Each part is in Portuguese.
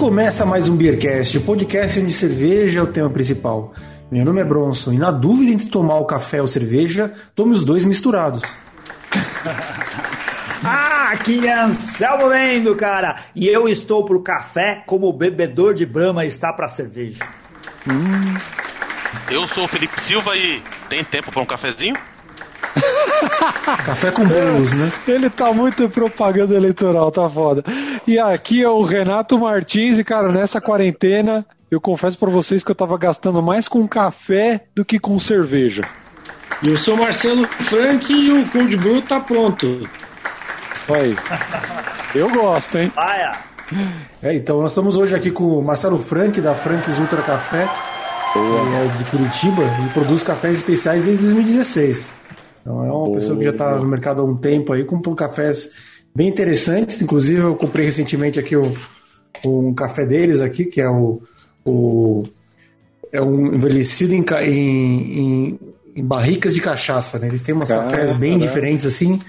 começa mais um Beercast, o podcast onde cerveja é o tema principal. Meu nome é Bronson e na dúvida entre tomar o café ou cerveja, tome os dois misturados. ah, é Anselmo Lendo, cara. E eu estou pro café como o bebedor de Brahma está pra cerveja. Hum. Eu sou o Felipe Silva e tem tempo para um cafezinho? Café com bolos, né? Ele tá muito propaganda eleitoral, tá foda. E aqui é o Renato Martins, e cara, nessa quarentena, eu confesso para vocês que eu tava gastando mais com café do que com cerveja. Eu sou Marcelo Frank e o Cold Brew tá pronto. Aí. Eu gosto, hein? Aia. É, então nós estamos hoje aqui com o Marcelo Frank, da Franks Ultra Café, é de Curitiba, e produz cafés especiais desde 2016. Então é uma Boa. pessoa que já está no mercado há um tempo aí, com cafés bem interessantes. Inclusive, eu comprei recentemente aqui o, um café deles aqui, que é o, o é um envelhecido em, em, em, barricas de cachaça. Né? Eles têm umas cafés bem diferentes assim,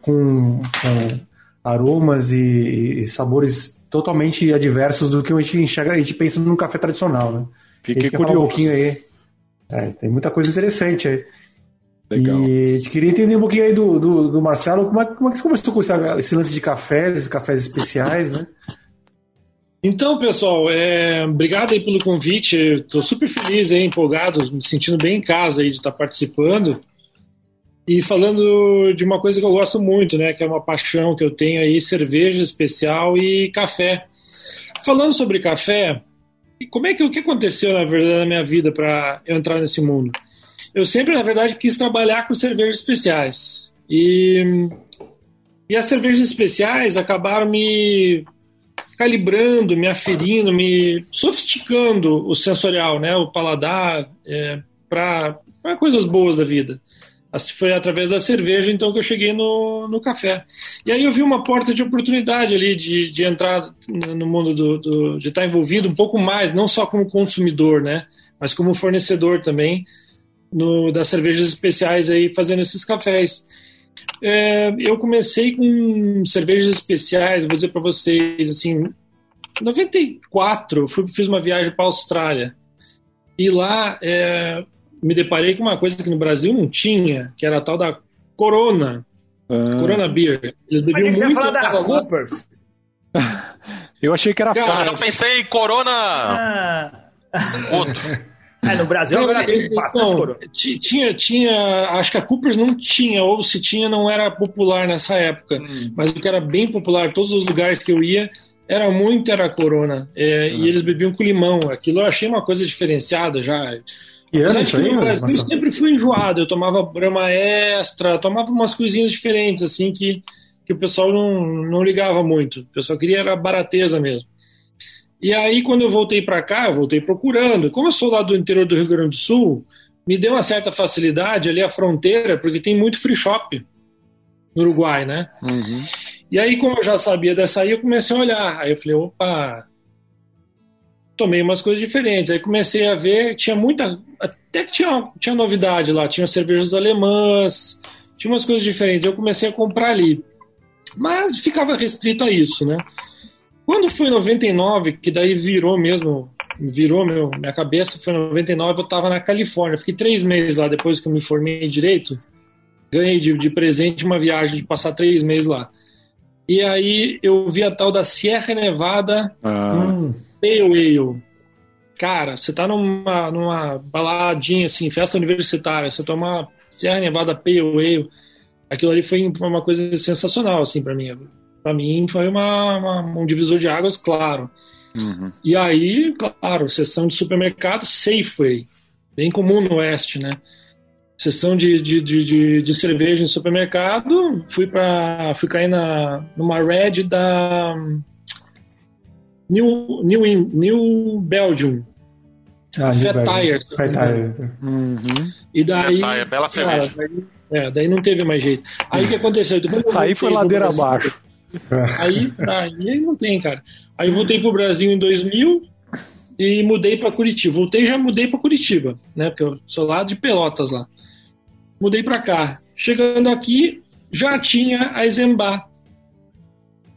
com, com aromas e, e, sabores totalmente adversos do que a gente enxerga, a gente pensa num café tradicional, né? Fiquei curioso. Um pouquinho aí. É, tem muita coisa interessante aí. Legal. E te queria entender um pouquinho aí do, do, do Marcelo, como é, como é que você começou com esse, lance de cafés, cafés especiais, né? Então, pessoal, é, obrigado aí pelo convite. Estou super feliz, aí, empolgado, me sentindo bem em casa aí de estar participando. E falando de uma coisa que eu gosto muito, né, que é uma paixão que eu tenho aí, cerveja especial e café. Falando sobre café, como é que o que aconteceu na verdade na minha vida para eu entrar nesse mundo? Eu sempre, na verdade, quis trabalhar com cervejas especiais. E, e as cervejas especiais acabaram me calibrando, me aferindo, me sofisticando o sensorial, né, o paladar, é, para coisas boas da vida. Foi através da cerveja, então, que eu cheguei no, no café. E aí eu vi uma porta de oportunidade ali de, de entrar no mundo do, do, de estar envolvido um pouco mais, não só como consumidor, né, mas como fornecedor também, no, das cervejas especiais aí fazendo esses cafés. É, eu comecei com cervejas especiais, vou dizer para vocês, assim, em 94 fui, fiz uma viagem para a Austrália e lá é, me deparei com uma coisa que no Brasil não tinha, que era a tal da Corona, ah. Corona Beer. Eles bebiam Mas muito. Você falar da Coopers? eu achei que era Cara, eu pensei em Corona. Ah. Outro. É, no Brasil não, agora tem bastante coroa. Tinha, tinha, acho que a Coopers não tinha, ou se tinha, não era popular nessa época. Hum. Mas o que era bem popular, todos os lugares que eu ia, era muito, era Corona. É, hum. E eles bebiam com limão. Aquilo eu achei uma coisa diferenciada já. E ano isso aí? Eu sempre fui enjoado. Eu tomava brama extra, tomava umas coisinhas diferentes, assim, que, que o pessoal não, não ligava muito. O pessoal queria era barateza mesmo. E aí, quando eu voltei para cá, eu voltei procurando. Como eu sou lá do interior do Rio Grande do Sul, me deu uma certa facilidade ali a fronteira, porque tem muito free shop no Uruguai, né? Uhum. E aí, como eu já sabia dessa aí, eu comecei a olhar. Aí eu falei, opa, tomei umas coisas diferentes. Aí comecei a ver, tinha muita. Até que tinha, tinha novidade lá, tinha cervejas alemãs, tinha umas coisas diferentes. Eu comecei a comprar ali. Mas ficava restrito a isso, né? Quando foi em 99, que daí virou mesmo, virou meu, minha cabeça, foi em 99, eu estava na Califórnia. Fiquei três meses lá depois que eu me formei em Direito. Ganhei de, de presente uma viagem de passar três meses lá. E aí eu vi a tal da Sierra Nevada ah. Pale Ale. Cara, você tá numa, numa baladinha, assim, festa universitária, você toma Sierra Nevada Pale Ale. Aquilo ali foi uma coisa sensacional, assim, para mim para mim foi uma, uma, um divisor de águas, claro. Uhum. E aí, claro, sessão de supermercado Safeway, bem comum no Oeste, né? Sessão de, de, de, de cerveja em supermercado, fui para fui cair na, numa Red da New, New, New Belgium. Ah, Fat Tire. Fat Tire. Uhum. E daí. Fat Tire, bela cerveja. Daí, é, daí não teve mais jeito. Aí o que aconteceu? aí foi ladeira abaixo. Aí, aí não tem, cara. Aí voltei pro Brasil em 2000 e mudei para Curitiba. Voltei já mudei para Curitiba, né? Porque eu sou lá de Pelotas lá. Mudei para cá. Chegando aqui, já tinha a Exembá.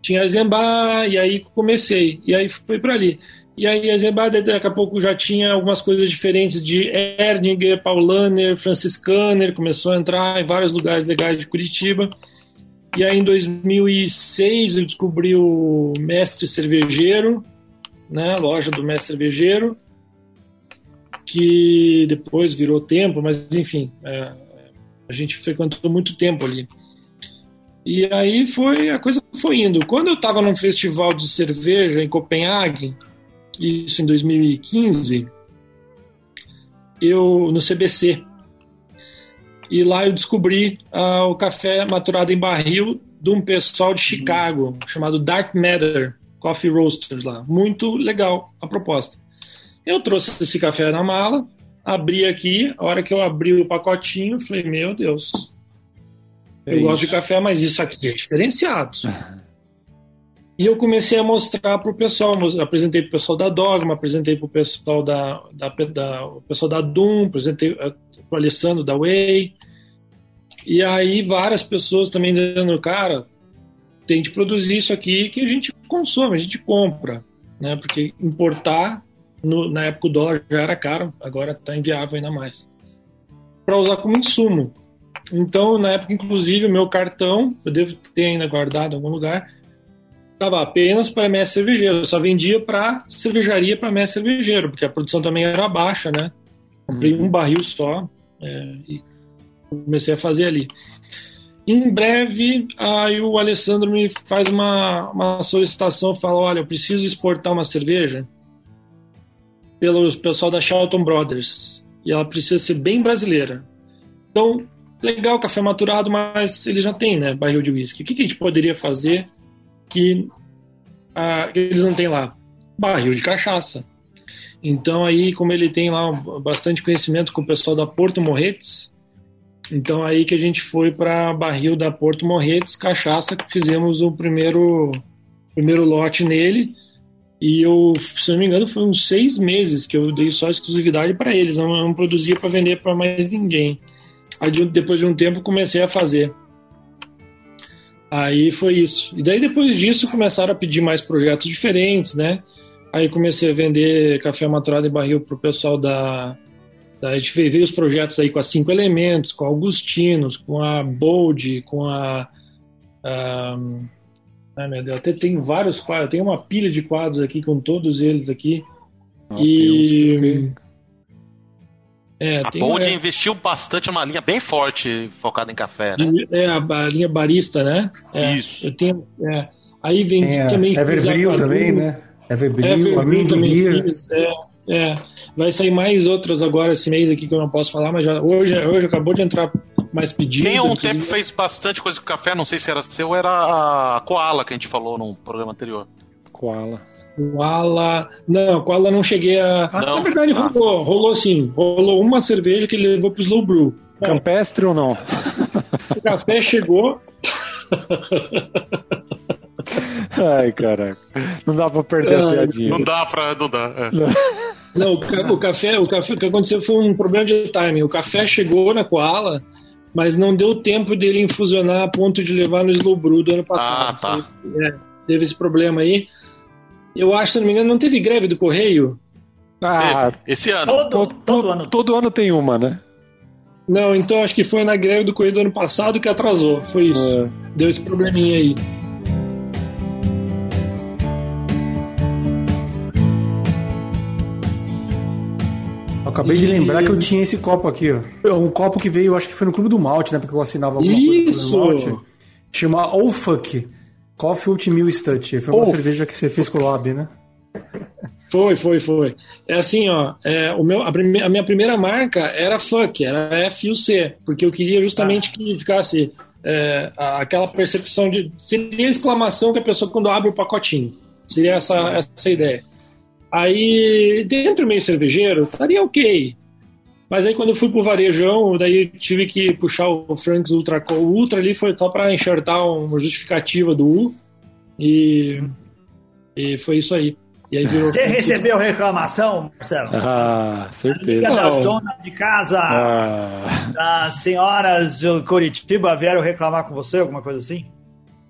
tinha a Zembá, e aí comecei, e aí fui para ali. E aí a Zembá, daqui a pouco já tinha algumas coisas diferentes de Erdinger, Paulaner, Franciscaner, começou a entrar em vários lugares legais de Curitiba. E aí em 2006 eu descobri o Mestre Cervejeiro, né, loja do Mestre Cervejeiro, que depois virou tempo, mas enfim, é, a gente frequentou muito tempo ali. E aí foi a coisa foi indo. Quando eu estava num festival de cerveja em Copenhague, isso em 2015, eu no CBC. E lá eu descobri uh, o café maturado em barril de um pessoal de Chicago, chamado Dark Matter Coffee Roasters lá. Muito legal a proposta. Eu trouxe esse café na mala, abri aqui, a hora que eu abri o pacotinho, falei, meu Deus, é eu isso. gosto de café, mas isso aqui é diferenciado. E eu comecei a mostrar para o pessoal, apresentei para o pessoal da Dogma, apresentei para o pessoal da, da, da, o pessoal da Doom, apresentei eh, para o Alessandro da Way. E aí várias pessoas também dizendo, cara, tem de produzir isso aqui que a gente consome, a gente compra, né? Porque importar no, na época o dólar já era caro, agora está inviável ainda mais. Para usar como insumo. Então, na época, inclusive, o meu cartão, eu devo ter ainda guardado em algum lugar, estava apenas para mestre cervejeiro. Só vendia para cervejaria para mestre cervejeiro, porque a produção também era baixa, né? Comprei uhum. um barril só é, e comecei a fazer ali. Em breve, aí o Alessandro me faz uma, uma solicitação, fala, olha, eu preciso exportar uma cerveja pelo pessoal da Charlton Brothers e ela precisa ser bem brasileira. Então, legal, café maturado, mas ele já tem, né, barril de whisky. O que, que a gente poderia fazer que, ah, que eles não têm lá? Barril de cachaça. Então aí, como ele tem lá bastante conhecimento com o pessoal da Porto Morretes, então aí que a gente foi para barril da Porto Morretes, cachaça, que fizemos o primeiro primeiro lote nele. E eu, se não me engano, foi uns seis meses que eu dei só exclusividade para eles, não, não produzia para vender para mais ninguém. Aí depois de um tempo comecei a fazer. Aí foi isso. E daí depois disso começaram a pedir mais projetos diferentes, né? Aí comecei a vender café maturado em barril pro pessoal da, da a gente veio os projetos aí com a Cinco Elementos, com a Augustinos, com a Bold, com a, a Ai meu Deus, até tem vários quadros, tem uma pilha de quadros aqui com todos eles aqui. Nossa, e é, a Bold é... investiu bastante numa linha bem forte focada em café, né? É, a, a linha barista, né? É, Isso. Eu tenho, é, aí vem é, também... Everbril também, né? Everbril, Beer. É, é, vai sair mais outras agora esse mês aqui que eu não posso falar, mas já, hoje, hoje acabou de entrar mais pedido. Quem há um tempo fez bastante coisa com café, não sei se era seu, era a Koala que a gente falou no programa anterior. Koala. Koala. Não, Koala não cheguei a. Não. Na verdade, ah. rolou, rolou sim. Rolou uma cerveja que ele levou pro Slow Brew. Campestre ou não? O café chegou. Ai, caraca. Não dá pra perder a piadinha. Não dá pra. Não dá. É. Não, o, o, café, o café, o que aconteceu foi um problema de timing. O café chegou na Koala, mas não deu tempo dele infusionar a ponto de levar no Slow Brew do ano passado. Ah, tá. É, teve esse problema aí. Eu acho, se não me engano, não teve greve do Correio? Ah, esse ano. Todo, todo, todo, ano. Todo ano tem uma, né? Não, então acho que foi na greve do Correio do ano passado que atrasou. Foi isso. É. Deu esse probleminha aí. Eu acabei e... de lembrar que eu tinha esse copo aqui, ó. É um copo que veio, acho que foi no Clube do Malte, né? Porque eu assinava alguma isso. coisa Malte. Chama Oh Fuck. Coffee Oatmeal Stutch. Foi uma oh. cerveja que você fez com o Lab, né? Foi, foi, foi. É assim, ó, é, o meu, a, prime, a, minha primeira marca era Fuck, era F U C, porque eu queria justamente ah. que ficasse é, aquela percepção de. Seria a exclamação que a pessoa quando abre o pacotinho. Seria essa, essa ideia. Aí, dentro do meio cervejeiro, estaria ok. Mas aí quando eu fui pro varejão, daí tive que puxar o Franks Ultra O Ultra ali foi só para enxertar uma justificativa do U. E, e foi isso aí. E aí virou... Você recebeu reclamação, Marcelo? Ah, certeza. A das donas de casa, ah. das senhoras de Curitiba vieram reclamar com você, alguma coisa assim?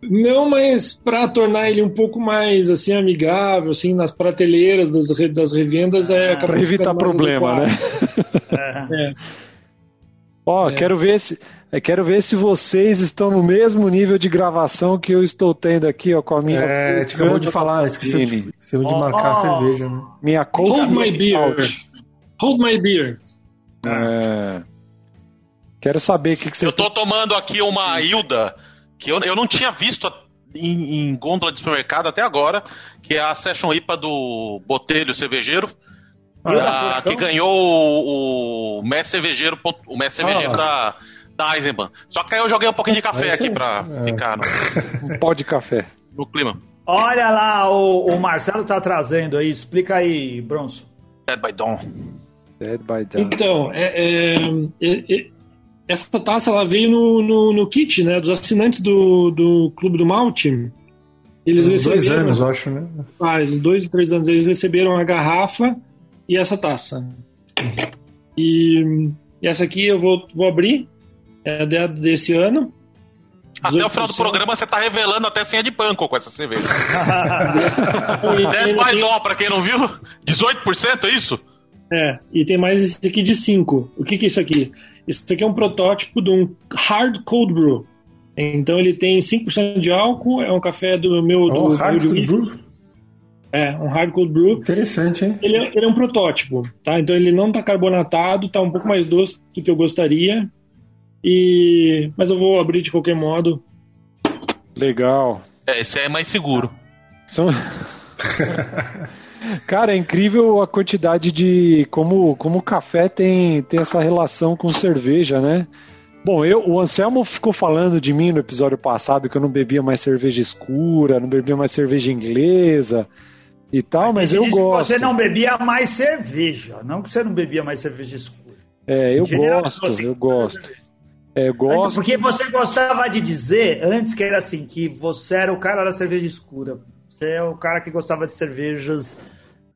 Não, mas para tornar ele um pouco mais assim amigável, assim nas prateleiras das, das revendas é ah, para evitar problema, né? É. Ó, é. quero ver se quero ver se vocês estão no mesmo nível de gravação que eu estou tendo aqui, ó, com a minha. É, te acabou de falar, esqueceu de, esqueceu de oh, marcar a cerveja, né? Minha Hold my beer. Out. Hold my beer. É. Quero saber o que, que vocês. Eu tô tomando aqui uma Hilda que eu, eu não tinha visto em, em gôndola de supermercado até agora, que é a Session IPA do Botelho Cervejeiro. Ah, que ganhou o, o Mestre Cervejeiro, o Mestre Cervejeiro ah, da, da Eisenbahn. Só que aí eu joguei um pouquinho de café aqui pra é. ficar no... um pó de café. No clima. Olha lá, o, o Marcelo tá trazendo aí. Explica aí, Bronson. Dead by Dawn. Dead by Dawn. Então, é, é, é, essa taça ela veio no, no, no, kit, né? Dos assinantes do, do Clube do Malte. Eles receberam. Dois anos, eu acho, né? Faz dois, três anos. Eles receberam a garrafa e essa taça. E, e essa aqui eu vou, vou abrir. É desse ano. Até o final do programa você tá revelando até senha de banco com essa cerveja. Dead by Dó, pra quem não viu, 18% é isso? É, e tem mais esse aqui de 5. O que, que é isso aqui? Isso aqui é um protótipo de um Hard Cold Brew. Então ele tem 5% de álcool, é um café do meu. Oh, do, hard Cold Brew? É, um Hard Cold Brew. Interessante, hein? Ele é, ele é um protótipo, tá? Então ele não tá carbonatado, tá um pouco mais doce do que eu gostaria. E... Mas eu vou abrir de qualquer modo. Legal. É, esse é mais seguro. São... Cara, é incrível a quantidade de. como, como o café tem, tem essa relação com cerveja, né? Bom, eu, o Anselmo ficou falando de mim no episódio passado que eu não bebia mais cerveja escura, não bebia mais cerveja inglesa e tal, mas, mas eu gosto. você não bebia mais cerveja, não que você não bebia mais cerveja escura. É, eu gosto, eu gosto. É, eu gosto. Porque você gostava de dizer antes que era assim, que você era o cara da cerveja escura. Você é o cara que gostava de cervejas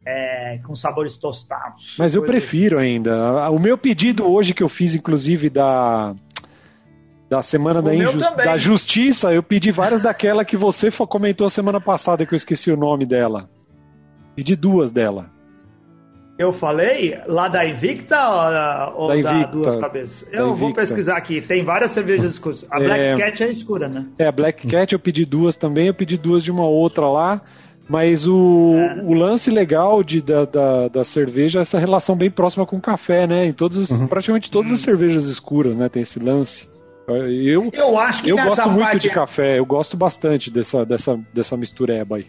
é, com sabores tostados. Mas eu prefiro assim. ainda. O meu pedido hoje que eu fiz, inclusive, da da semana da, da, justiça, eu pedi várias daquela que você comentou semana passada que eu esqueci o nome dela. Pedi duas dela. Eu falei lá da Invicta ou, ou da, Invicta, da Duas Cabeças? Eu vou pesquisar aqui. Tem várias cervejas escuras. A Black é, Cat é escura, né? É, a Black Cat eu pedi duas também. Eu pedi duas de uma outra lá. Mas o, é. o lance legal de, da, da, da, cerveja é essa relação bem próxima com o café, né? Em todas, uhum. praticamente todas as cervejas escuras, né? Tem esse lance. Eu, eu acho que eu gosto muito de café, eu gosto bastante dessa, dessa, dessa mistureba aí.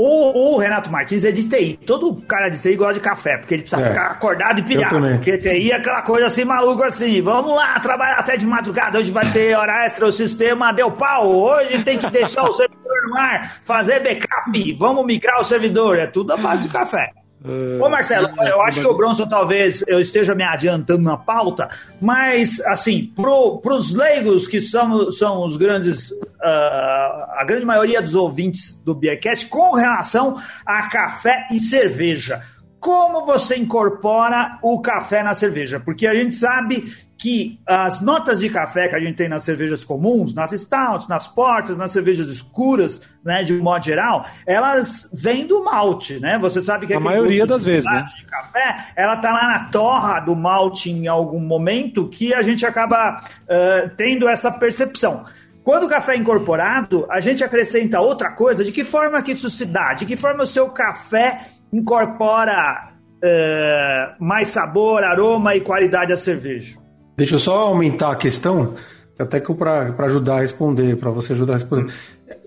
O, o, Renato Martins é de TI. Todo cara de TI gosta de café, porque ele precisa é. ficar acordado e pilhado. Porque TI é aquela coisa assim, maluco assim. Vamos lá, trabalhar até de madrugada. Hoje vai ter hora extra, o sistema deu pau. Hoje tem que deixar o servidor no ar, fazer backup. Vamos migrar o servidor. É tudo a base de café. Uh, Ô Marcelo, eu acho que o Bronson talvez eu esteja me adiantando na pauta, mas assim, para os leigos que são, são os grandes, a grande maioria dos ouvintes do Beercast, com relação a café e cerveja, como você incorpora o café na cerveja? Porque a gente sabe que as notas de café que a gente tem nas cervejas comuns, nas stouts, nas portas, nas cervejas escuras, né, de um modo geral, elas vêm do malte, né? Você sabe que a maioria das vezes, né? de café, ela tá lá na torra do malte em algum momento que a gente acaba uh, tendo essa percepção. Quando o café é incorporado, a gente acrescenta outra coisa. De que forma que isso se dá? De que forma o seu café incorpora uh, mais sabor, aroma e qualidade à cerveja? Deixa eu só aumentar a questão, até que para ajudar a responder, para você ajudar a responder.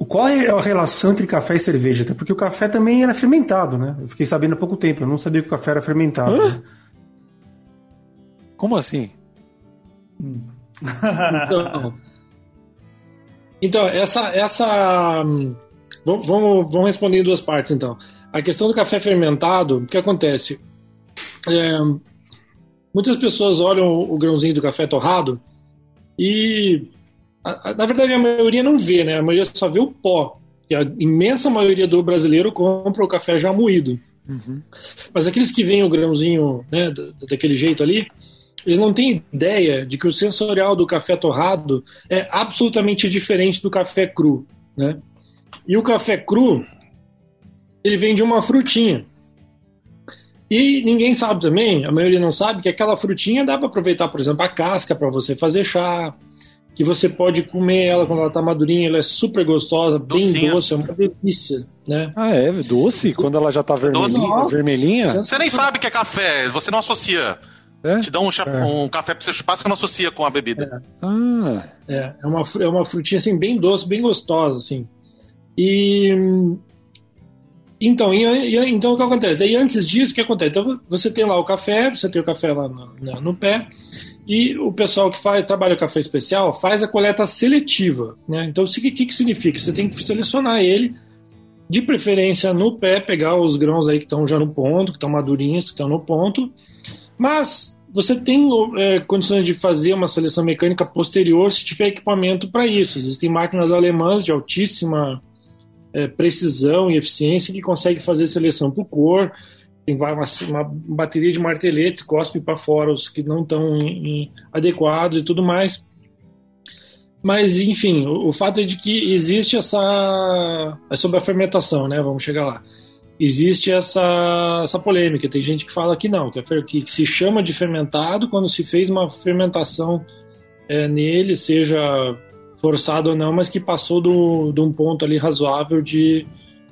Qual é a relação entre café e cerveja? Até porque o café também era fermentado, né? Eu fiquei sabendo há pouco tempo, eu não sabia que o café era fermentado. Né? Como assim? Então, então, essa. essa vamos, vamos responder em duas partes, então. A questão do café fermentado, o que acontece? É, Muitas pessoas olham o grãozinho do café torrado e, na verdade, a maioria não vê, né? A maioria só vê o pó. E a imensa maioria do brasileiro compra o café já moído. Uhum. Mas aqueles que veem o grãozinho né, daquele jeito ali, eles não têm ideia de que o sensorial do café torrado é absolutamente diferente do café cru, né? E o café cru, ele vem de uma frutinha. E ninguém sabe também, a maioria não sabe, que aquela frutinha dá para aproveitar, por exemplo, a casca para você fazer chá, que você pode comer ela quando ela está madurinha, ela é super gostosa, bem Docinha. doce, é uma delícia, né? Ah, é? Doce? Quando ela já está vermelhinha, vermelhinha? Você nem sabe que é café, você não associa. É? Te dá um, é. um café pra você chupar, você não associa com a bebida. É. Ah. É, é uma, é uma frutinha assim, bem doce, bem gostosa, assim. E. Então, e, e, então o que acontece? Aí antes disso, o que acontece? Então você tem lá o café, você tem o café lá no, no, no pé, e o pessoal que faz, trabalha café especial faz a coleta seletiva. Né? Então, o que, que significa? Você tem que selecionar ele, de preferência no pé, pegar os grãos aí que estão já no ponto, que estão madurinhos, que estão no ponto, mas você tem é, condições de fazer uma seleção mecânica posterior se tiver equipamento para isso. Existem máquinas alemãs de altíssima é, precisão e eficiência que conseguem fazer seleção por cor. Tem uma, uma bateria de marteletes, cospe para fora os que não estão adequados e tudo mais. Mas, enfim, o, o, fato é de que existe essa. É sobre a fermentação, né? Vamos chegar lá existe essa, essa polêmica. Tem gente que fala que não, que, que se chama de fermentado quando se fez uma fermentação é, nele, seja forçado ou não, mas que passou do, de um ponto ali razoável de,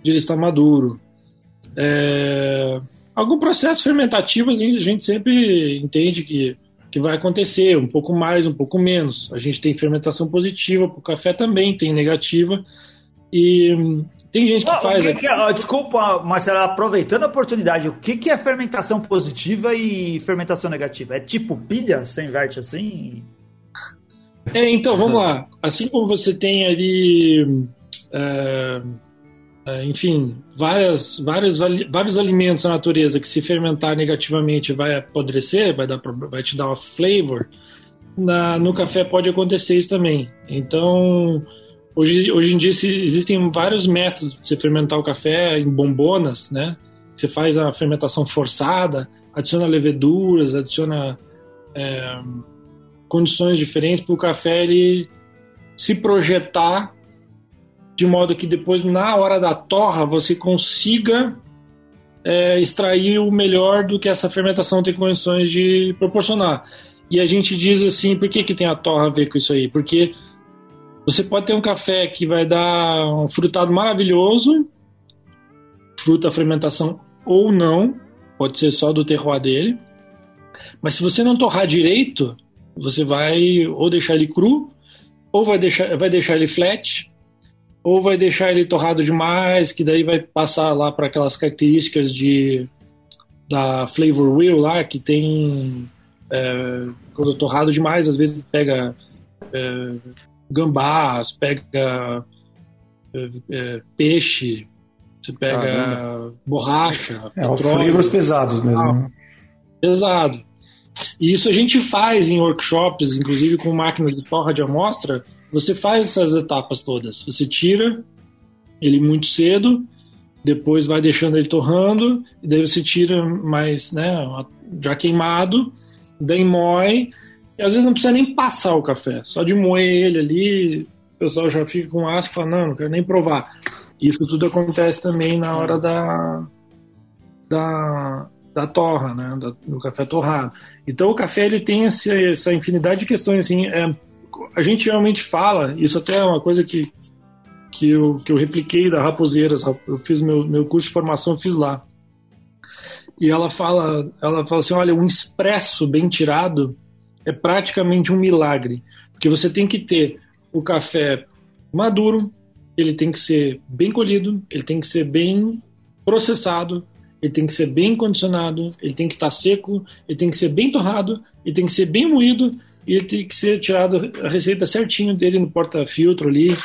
de ele estar maduro. É, algum processo fermentativo a gente sempre entende que, que vai acontecer, um pouco mais, um pouco menos. A gente tem fermentação positiva, para o café também tem negativa. E tem gente que faz. Que que é, desculpa, Marcelo, aproveitando a oportunidade, o que, que é fermentação positiva e fermentação negativa? É tipo pilha? Você inverte assim? É, então, vamos lá. Assim como você tem ali. É, é, enfim, várias, vários, vários alimentos na natureza que se fermentar negativamente vai apodrecer, vai, dar, vai te dar uma flavor, na, no café pode acontecer isso também. Então, Hoje, hoje em dia existem vários métodos de você fermentar o café em bombonas, né? Você faz a fermentação forçada, adiciona leveduras, adiciona é, condições diferentes para o café ele se projetar de modo que depois, na hora da torra, você consiga é, extrair o melhor do que essa fermentação tem condições de proporcionar. E a gente diz assim, por que, que tem a torra a ver com isso aí? Porque você pode ter um café que vai dar um frutado maravilhoso, fruta fermentação ou não, pode ser só do terroir dele. Mas se você não torrar direito, você vai ou deixar ele cru, ou vai deixar, vai deixar ele flat, ou vai deixar ele torrado demais, que daí vai passar lá para aquelas características de da flavor wheel lá, que tem é, quando torrado demais, às vezes pega é, gambás, pega é, é, peixe, você pega Caramba. borracha, é, petróleo. Pesados mesmo. Né? Pesado. E isso a gente faz em workshops, inclusive com máquina de torra de amostra, você faz essas etapas todas. Você tira ele muito cedo, depois vai deixando ele torrando, e daí você tira mais, né, já queimado, daí moe, e às vezes não precisa nem passar o café, só de moer ele ali, o pessoal já fica com asco e fala, não, não quero nem provar. Isso tudo acontece também na hora da, da, da torra, né, da, do café torrado. Então o café ele tem essa, infinidade de questões, assim, é, a gente realmente fala, isso até é uma coisa que, que, eu, que eu repliquei da Raposeiras, eu fiz meu, meu curso de formação, fiz lá. E ela fala, ela fala assim, olha, um expresso bem tirado é praticamente um milagre, porque você tem que ter o café maduro, ele tem que ser bem colhido, ele tem que ser bem processado, ele tem que ser bem condicionado, ele tem que estar seco, ele tem que ser bem torrado, ele tem que ser bem moído e ele tem que ser tirado a receita certinho dele no porta-filtro ali,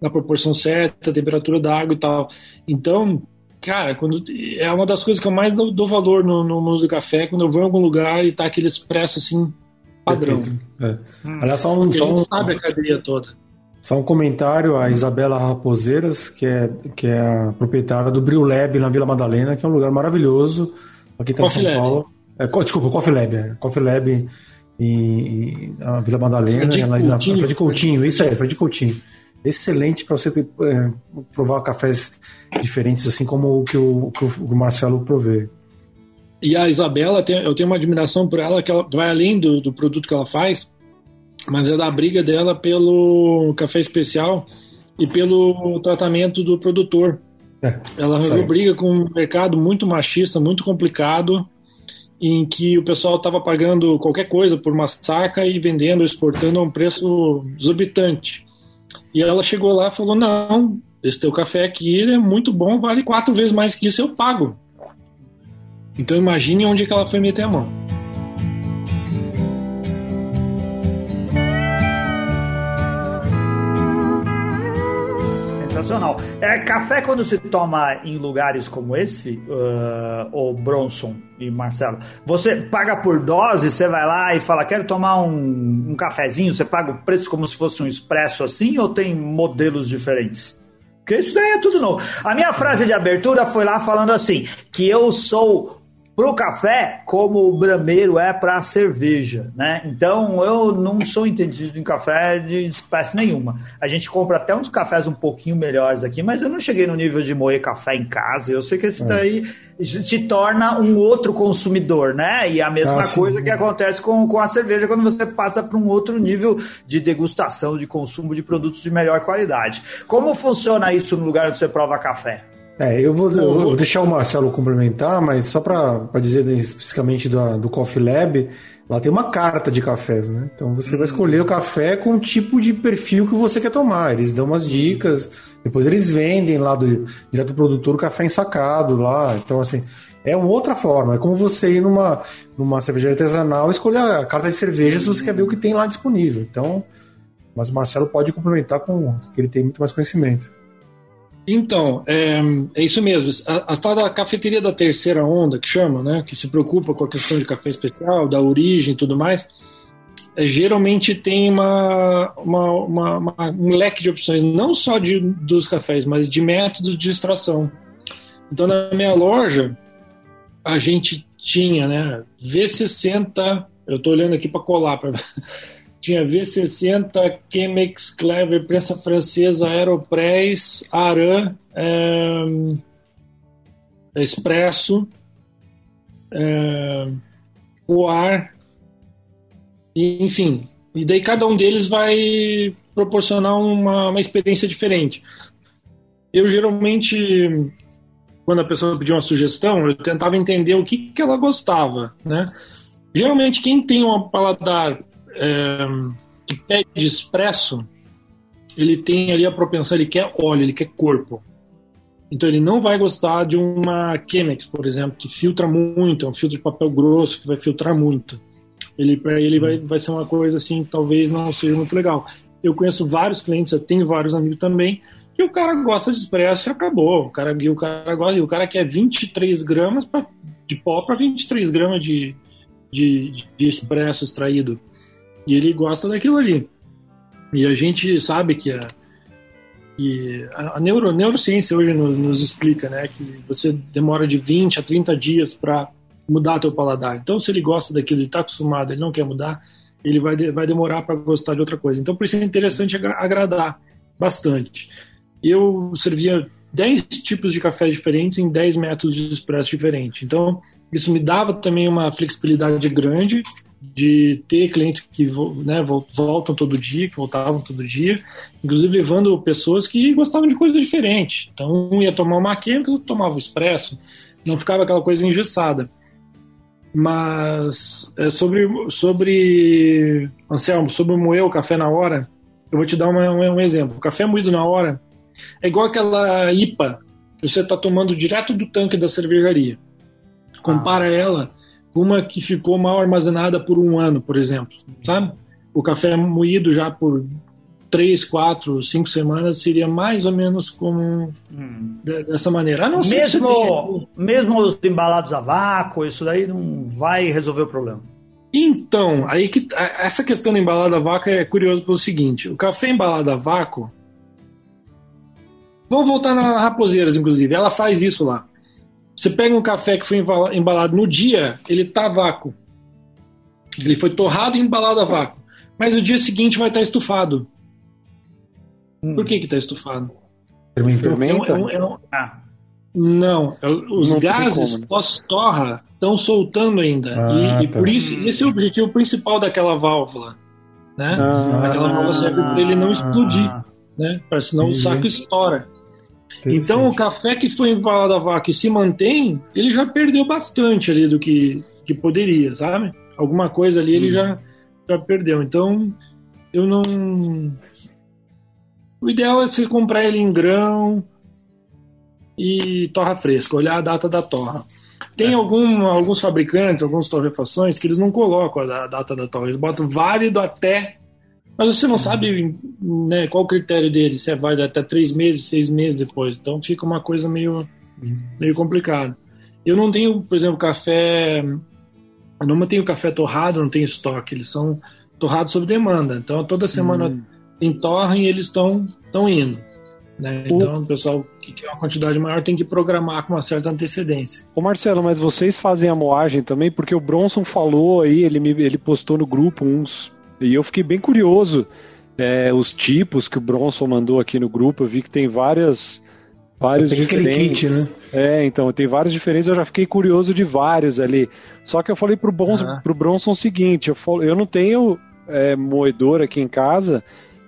na proporção certa, temperatura da água e tal. Então, cara, quando é uma das coisas que eu mais dou, dou valor no, no mundo do café, quando eu vou em algum lugar e tá aquele expresso assim padrão. É. Hum. Aliás, só um, só um, sabe a cadeia toda. Só um comentário, a Isabela Raposeiras, que é, que é a proprietária do Brew Lab na Vila Madalena, que é um lugar maravilhoso, aqui tá em São Lab. Paulo. É, desculpa, Coffee Lab, é, Coffee Lab e, a Vila Madalena, Fred lá na Fred Coutinho, isso aí, Fred Coutinho. Excelente para você ter, é, provar cafés diferentes, assim como o que o, que o Marcelo provê. E a Isabela, eu tenho uma admiração por ela, que ela vai além do, do produto que ela faz, mas é da briga dela pelo café especial e pelo tratamento do produtor. É, ela briga com um mercado muito machista, muito complicado, em que o pessoal estava pagando qualquer coisa por uma saca e vendendo, exportando a um preço exorbitante. E ela chegou lá e falou: Não, esse teu café aqui é muito bom, vale quatro vezes mais que isso, eu pago. Então imagine onde é que ela foi meter a mão. É, café quando se toma em lugares como esse, uh, o Bronson e Marcelo, você paga por dose, você vai lá e fala, quero tomar um, um cafezinho, você paga o preço como se fosse um expresso assim, ou tem modelos diferentes? Porque isso daí é tudo novo. A minha frase de abertura foi lá falando assim: que eu sou pro café como o brameiro é para a cerveja, né? Então eu não sou entendido em café de espécie nenhuma. A gente compra até uns cafés um pouquinho melhores aqui, mas eu não cheguei no nível de moer café em casa. Eu sei que esse é. daí te torna um outro consumidor, né? E a mesma ah, coisa que acontece com, com a cerveja quando você passa para um outro nível de degustação, de consumo de produtos de melhor qualidade. Como funciona isso no lugar onde você prova café? É, eu vou, eu vou deixar o Marcelo complementar, mas só para dizer especificamente do, do Coffee Lab, lá tem uma carta de cafés, né? Então você vai escolher o café com o tipo de perfil que você quer tomar. Eles dão umas dicas, depois eles vendem lá do, direto do produtor o café ensacado lá. Então, assim, é uma outra forma. É como você ir numa, numa cervejaria artesanal e escolher a carta de cerveja se você quer ver o que tem lá disponível. Então, mas o Marcelo pode complementar com que ele tem muito mais conhecimento. Então, é, é isso mesmo. A, a cafeteria da terceira onda, que chama, né? Que se preocupa com a questão de café especial, da origem e tudo mais, é, geralmente tem uma, uma, uma, uma, um leque de opções, não só de, dos cafés, mas de métodos de extração. Então, na minha loja, a gente tinha, né? V60, eu estou olhando aqui para colar, para tinha V60, Chemex, Clever, Prensa Francesa, Aeropress, Aran, é, Expresso, é, enfim. E daí cada um deles vai proporcionar uma, uma experiência diferente. Eu geralmente, quando a pessoa pedia uma sugestão, eu tentava entender o que, que ela gostava, né? Geralmente quem tem um paladar é, que pede expresso, ele tem ali a propensão, ele quer óleo, ele quer corpo. Então ele não vai gostar de uma Chemex, por exemplo, que filtra muito, é um filtro de papel grosso que vai filtrar muito. Ele para ele vai, vai ser uma coisa assim, talvez não seja muito legal. Eu conheço vários clientes, eu tenho vários amigos também, que o cara gosta de expresso e acabou. O cara, o cara gosta, e o cara quer 23 gramas de pó para 23 gramas de, de, de expresso extraído. E ele gosta daquilo ali. E a gente sabe que a, que a neuro, neurociência hoje nos, nos, explica né, que você demora de 20 a 30 dias para mudar teu paladar. Então, se ele gosta daquilo, ele está acostumado, ele não quer mudar, ele vai, vai demorar para gostar de outra coisa. Então, por isso é interessante agradar bastante. Eu servia 10 tipos de cafés diferentes em 10 métodos de expresso diferentes. Então, isso me dava também uma flexibilidade grande de ter clientes que né, voltam todo dia, que voltavam todo dia, inclusive levando pessoas que gostavam de coisas diferentes. Então, um ia tomar uma química, outro tomava um expresso, não ficava aquela coisa engessada. Mas é, sobre, sobre, Anselmo, sobre moer o café na hora, eu vou te dar uma, um, um exemplo. O café moído na hora é igual aquela IPA que você está tomando direto do tanque da cervejaria. Compara ah. ela uma que ficou mal armazenada por um ano, por exemplo, sabe? O café moído já por três, quatro, cinco semanas seria mais ou menos como hum. dessa maneira. Não mesmo, mesmo os embalados a vácuo, isso daí não vai resolver o problema. Então, aí que essa questão da embalada a vácuo é curioso pelo seguinte: o café embalado a vácuo. Vamos voltar na Raposeiras, inclusive. Ela faz isso lá. Você pega um café que foi embalado no dia, ele tá vácuo. Ele foi torrado e embalado a vácuo. Mas o dia seguinte vai estar estufado. Hum. Por que que está estufado? Fermenta? É um, é um, ah. Não, é os não gases como, né? pós-torra estão soltando ainda. Ah, e, tá. e, por isso, esse é o objetivo principal daquela válvula. Né? Ah, Aquela válvula serve para ele não explodir, né? Para senão o saco estoura. Então o café que foi embalado a vácuo e se mantém, ele já perdeu bastante ali do que, que poderia, sabe? Alguma coisa ali ele hum. já, já perdeu. Então eu não. O ideal é você comprar ele em grão e torra fresca, olhar a data da torra. Tem é. algum, alguns fabricantes, algumas torrefações que eles não colocam a data da torra, eles botam válido até mas você não sabe né, qual o critério dele, se é válido até três meses, seis meses depois. Então fica uma coisa meio, meio complicada. Eu não tenho, por exemplo, café. Eu não mantenho café torrado, não tenho estoque. Eles são torrados sob demanda. Então toda semana hum. tem torra e eles estão indo. Né? Então o pessoal que quer uma quantidade maior tem que programar com uma certa antecedência. Ô Marcelo, mas vocês fazem a moagem também? Porque o Bronson falou aí, ele, me, ele postou no grupo uns e eu fiquei bem curioso. É, os tipos que o Bronson mandou aqui no grupo, eu vi que tem várias. Vários diferentes. Kit, né? É, então, tem vários diferentes, eu já fiquei curioso de vários ali. Só que eu falei pro Bronson, uhum. pro Bronson o seguinte: eu, falo, eu não tenho é, moedor aqui em casa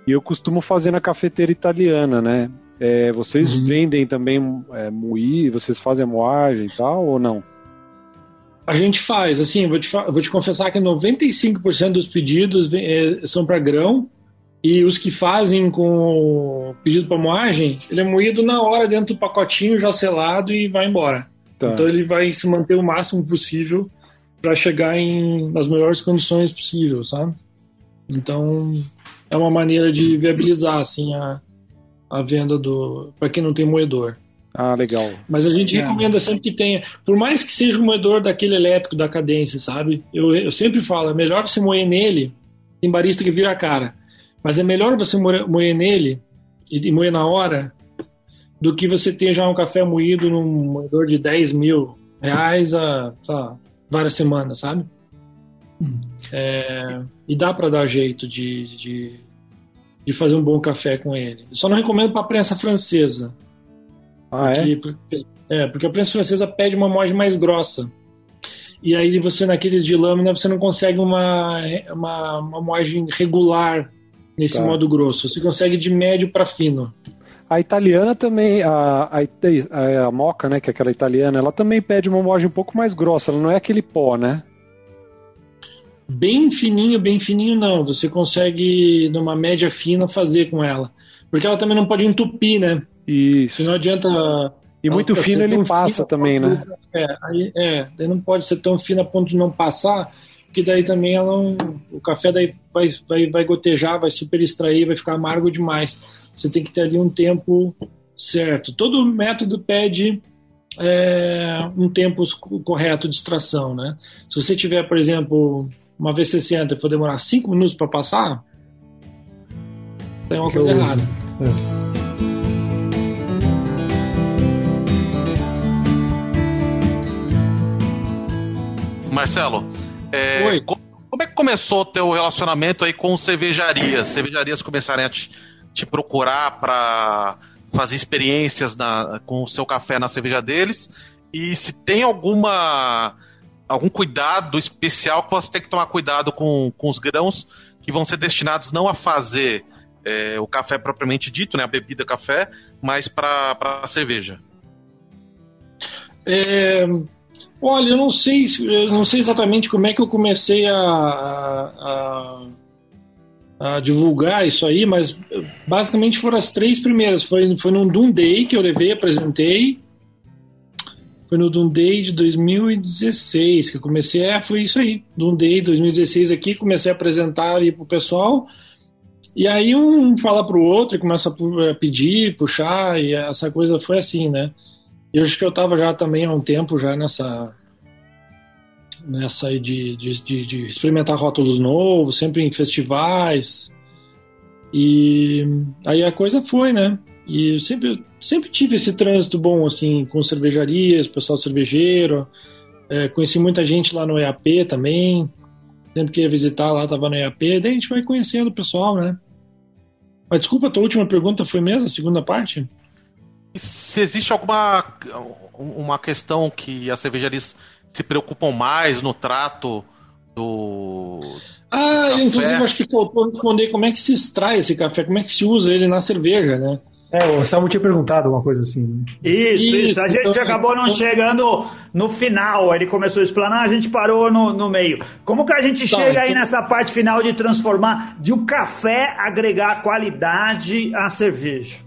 e eu costumo fazer na cafeteira italiana, né? É, vocês uhum. vendem também é, moir, vocês fazem a moagem e tal, ou não? A gente faz, assim, vou te, vou te confessar que 95% dos pedidos é, são para grão e os que fazem com pedido para moagem, ele é moído na hora dentro do pacotinho já selado e vai embora. Tá. Então ele vai se manter o máximo possível para chegar em, nas melhores condições possíveis, sabe? Então é uma maneira de viabilizar assim a, a venda do para quem não tem moedor. Ah, legal. Mas a gente é. recomenda sempre que tenha, por mais que seja um moedor daquele elétrico da cadência, sabe? Eu, eu sempre falo, é melhor você moer nele, tem barista que vira a cara, mas é melhor você moer, moer nele e, e moer na hora do que você ter já um café moído num moedor de 10 mil reais a tá, várias semanas, sabe? Hum. É, e dá para dar jeito de, de, de, fazer um bom café com ele. Eu só não recomendo para prensa francesa ah, é? Porque, é, porque a prensa francesa pede uma moagem mais grossa. E aí você, naqueles de lâmina, você não consegue uma, uma, uma moagem regular nesse tá. modo grosso. Você consegue de médio para fino. A italiana também, a, a, a, moca, né, que é aquela italiana, ela também pede uma moagem um pouco mais grossa, ela não é aquele pó, né? Bem fininho, bem fininho não. Você consegue, numa média fina, fazer com ela. Porque ela também não pode entupir, né? Isso. não adianta. E muito fino ele passa também, né? É, aí, é, daí não pode ser tão fino a ponto de não passar, porque daí também ela não, o café daí vai, vai, vai gotejar, vai super extrair, vai ficar amargo demais. Você tem que ter ali um tempo certo. Todo método pede é, um tempo correto de extração, né? Se você tiver, por exemplo, uma V60 e for demorar 5 minutos para passar, tem uma coisa errada. É. Marcelo, é, Oi. como é que começou o teu relacionamento aí com cervejarias? Cervejarias começarem a te, te procurar para fazer experiências na, com o seu café na cerveja deles? E se tem alguma algum cuidado especial que você tem que tomar cuidado com, com os grãos que vão ser destinados não a fazer é, o café propriamente dito, né, a bebida café, mas para a cerveja? É, Olha, eu não sei, eu não sei exatamente como é que eu comecei a, a, a, divulgar isso aí, mas basicamente foram as três primeiras. Foi, foi no Doom Day que eu levei, apresentei. Foi no Doom Day de 2016 que eu comecei. É, foi isso aí. Doom Day 2016 aqui, comecei a apresentar ali pro pessoal. E aí um fala pro outro e começa a pedir, puxar, e essa coisa foi assim, né? Eu acho que eu estava já também há um tempo já nessa nessa aí de, de, de, de, experimentar rótulos novos, sempre em festivais. E aí a coisa foi, né? E eu sempre, sempre tive esse trânsito bom, assim, com cervejarias, pessoal cervejeiro. É, conheci muita gente lá no EAP também. sempre que ia visitar lá, tava no EAP, daí a gente vai conhecendo o pessoal, né? Mas desculpa, a tua última pergunta foi mesmo, a segunda parte? Se existe alguma uma questão que as cervejarias se preocupam mais no trato do. Ah, café. inclusive acho que faltou responder como é que se extrai esse café, como é que se usa ele na cerveja, né? É, o Samu tinha perguntado uma coisa assim. Isso, isso. A gente então, acabou não então... chegando no final. Ele começou a explanar, a gente parou no, no meio. Como que a gente tá, chega então... aí nessa parte final de transformar, de o café agregar qualidade à cerveja?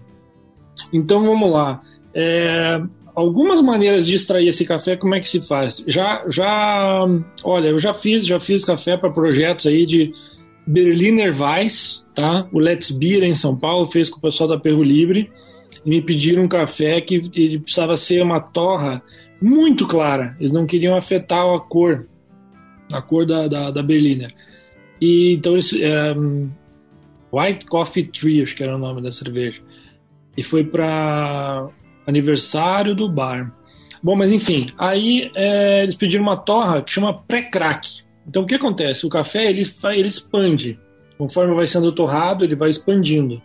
Então vamos lá. É, algumas maneiras de extrair esse café, como é que se faz? Já, já, olha, eu já fiz, já fiz café para projetos aí de Berliner Weiss, tá? O Let's Beer em São Paulo fez com o pessoal da Perro Livre e me pediram um café que ele precisava ser uma torra muito clara. Eles não queriam afetar a cor, a cor da, da, da Berliner. E então era um, White Coffee Tree, acho que era o nome da cerveja. E foi para aniversário do bar. Bom, mas enfim, aí é, eles pediram uma torra que chama pré-crack. Então o que acontece? O café ele, ele expande. Conforme vai sendo torrado, ele vai expandindo.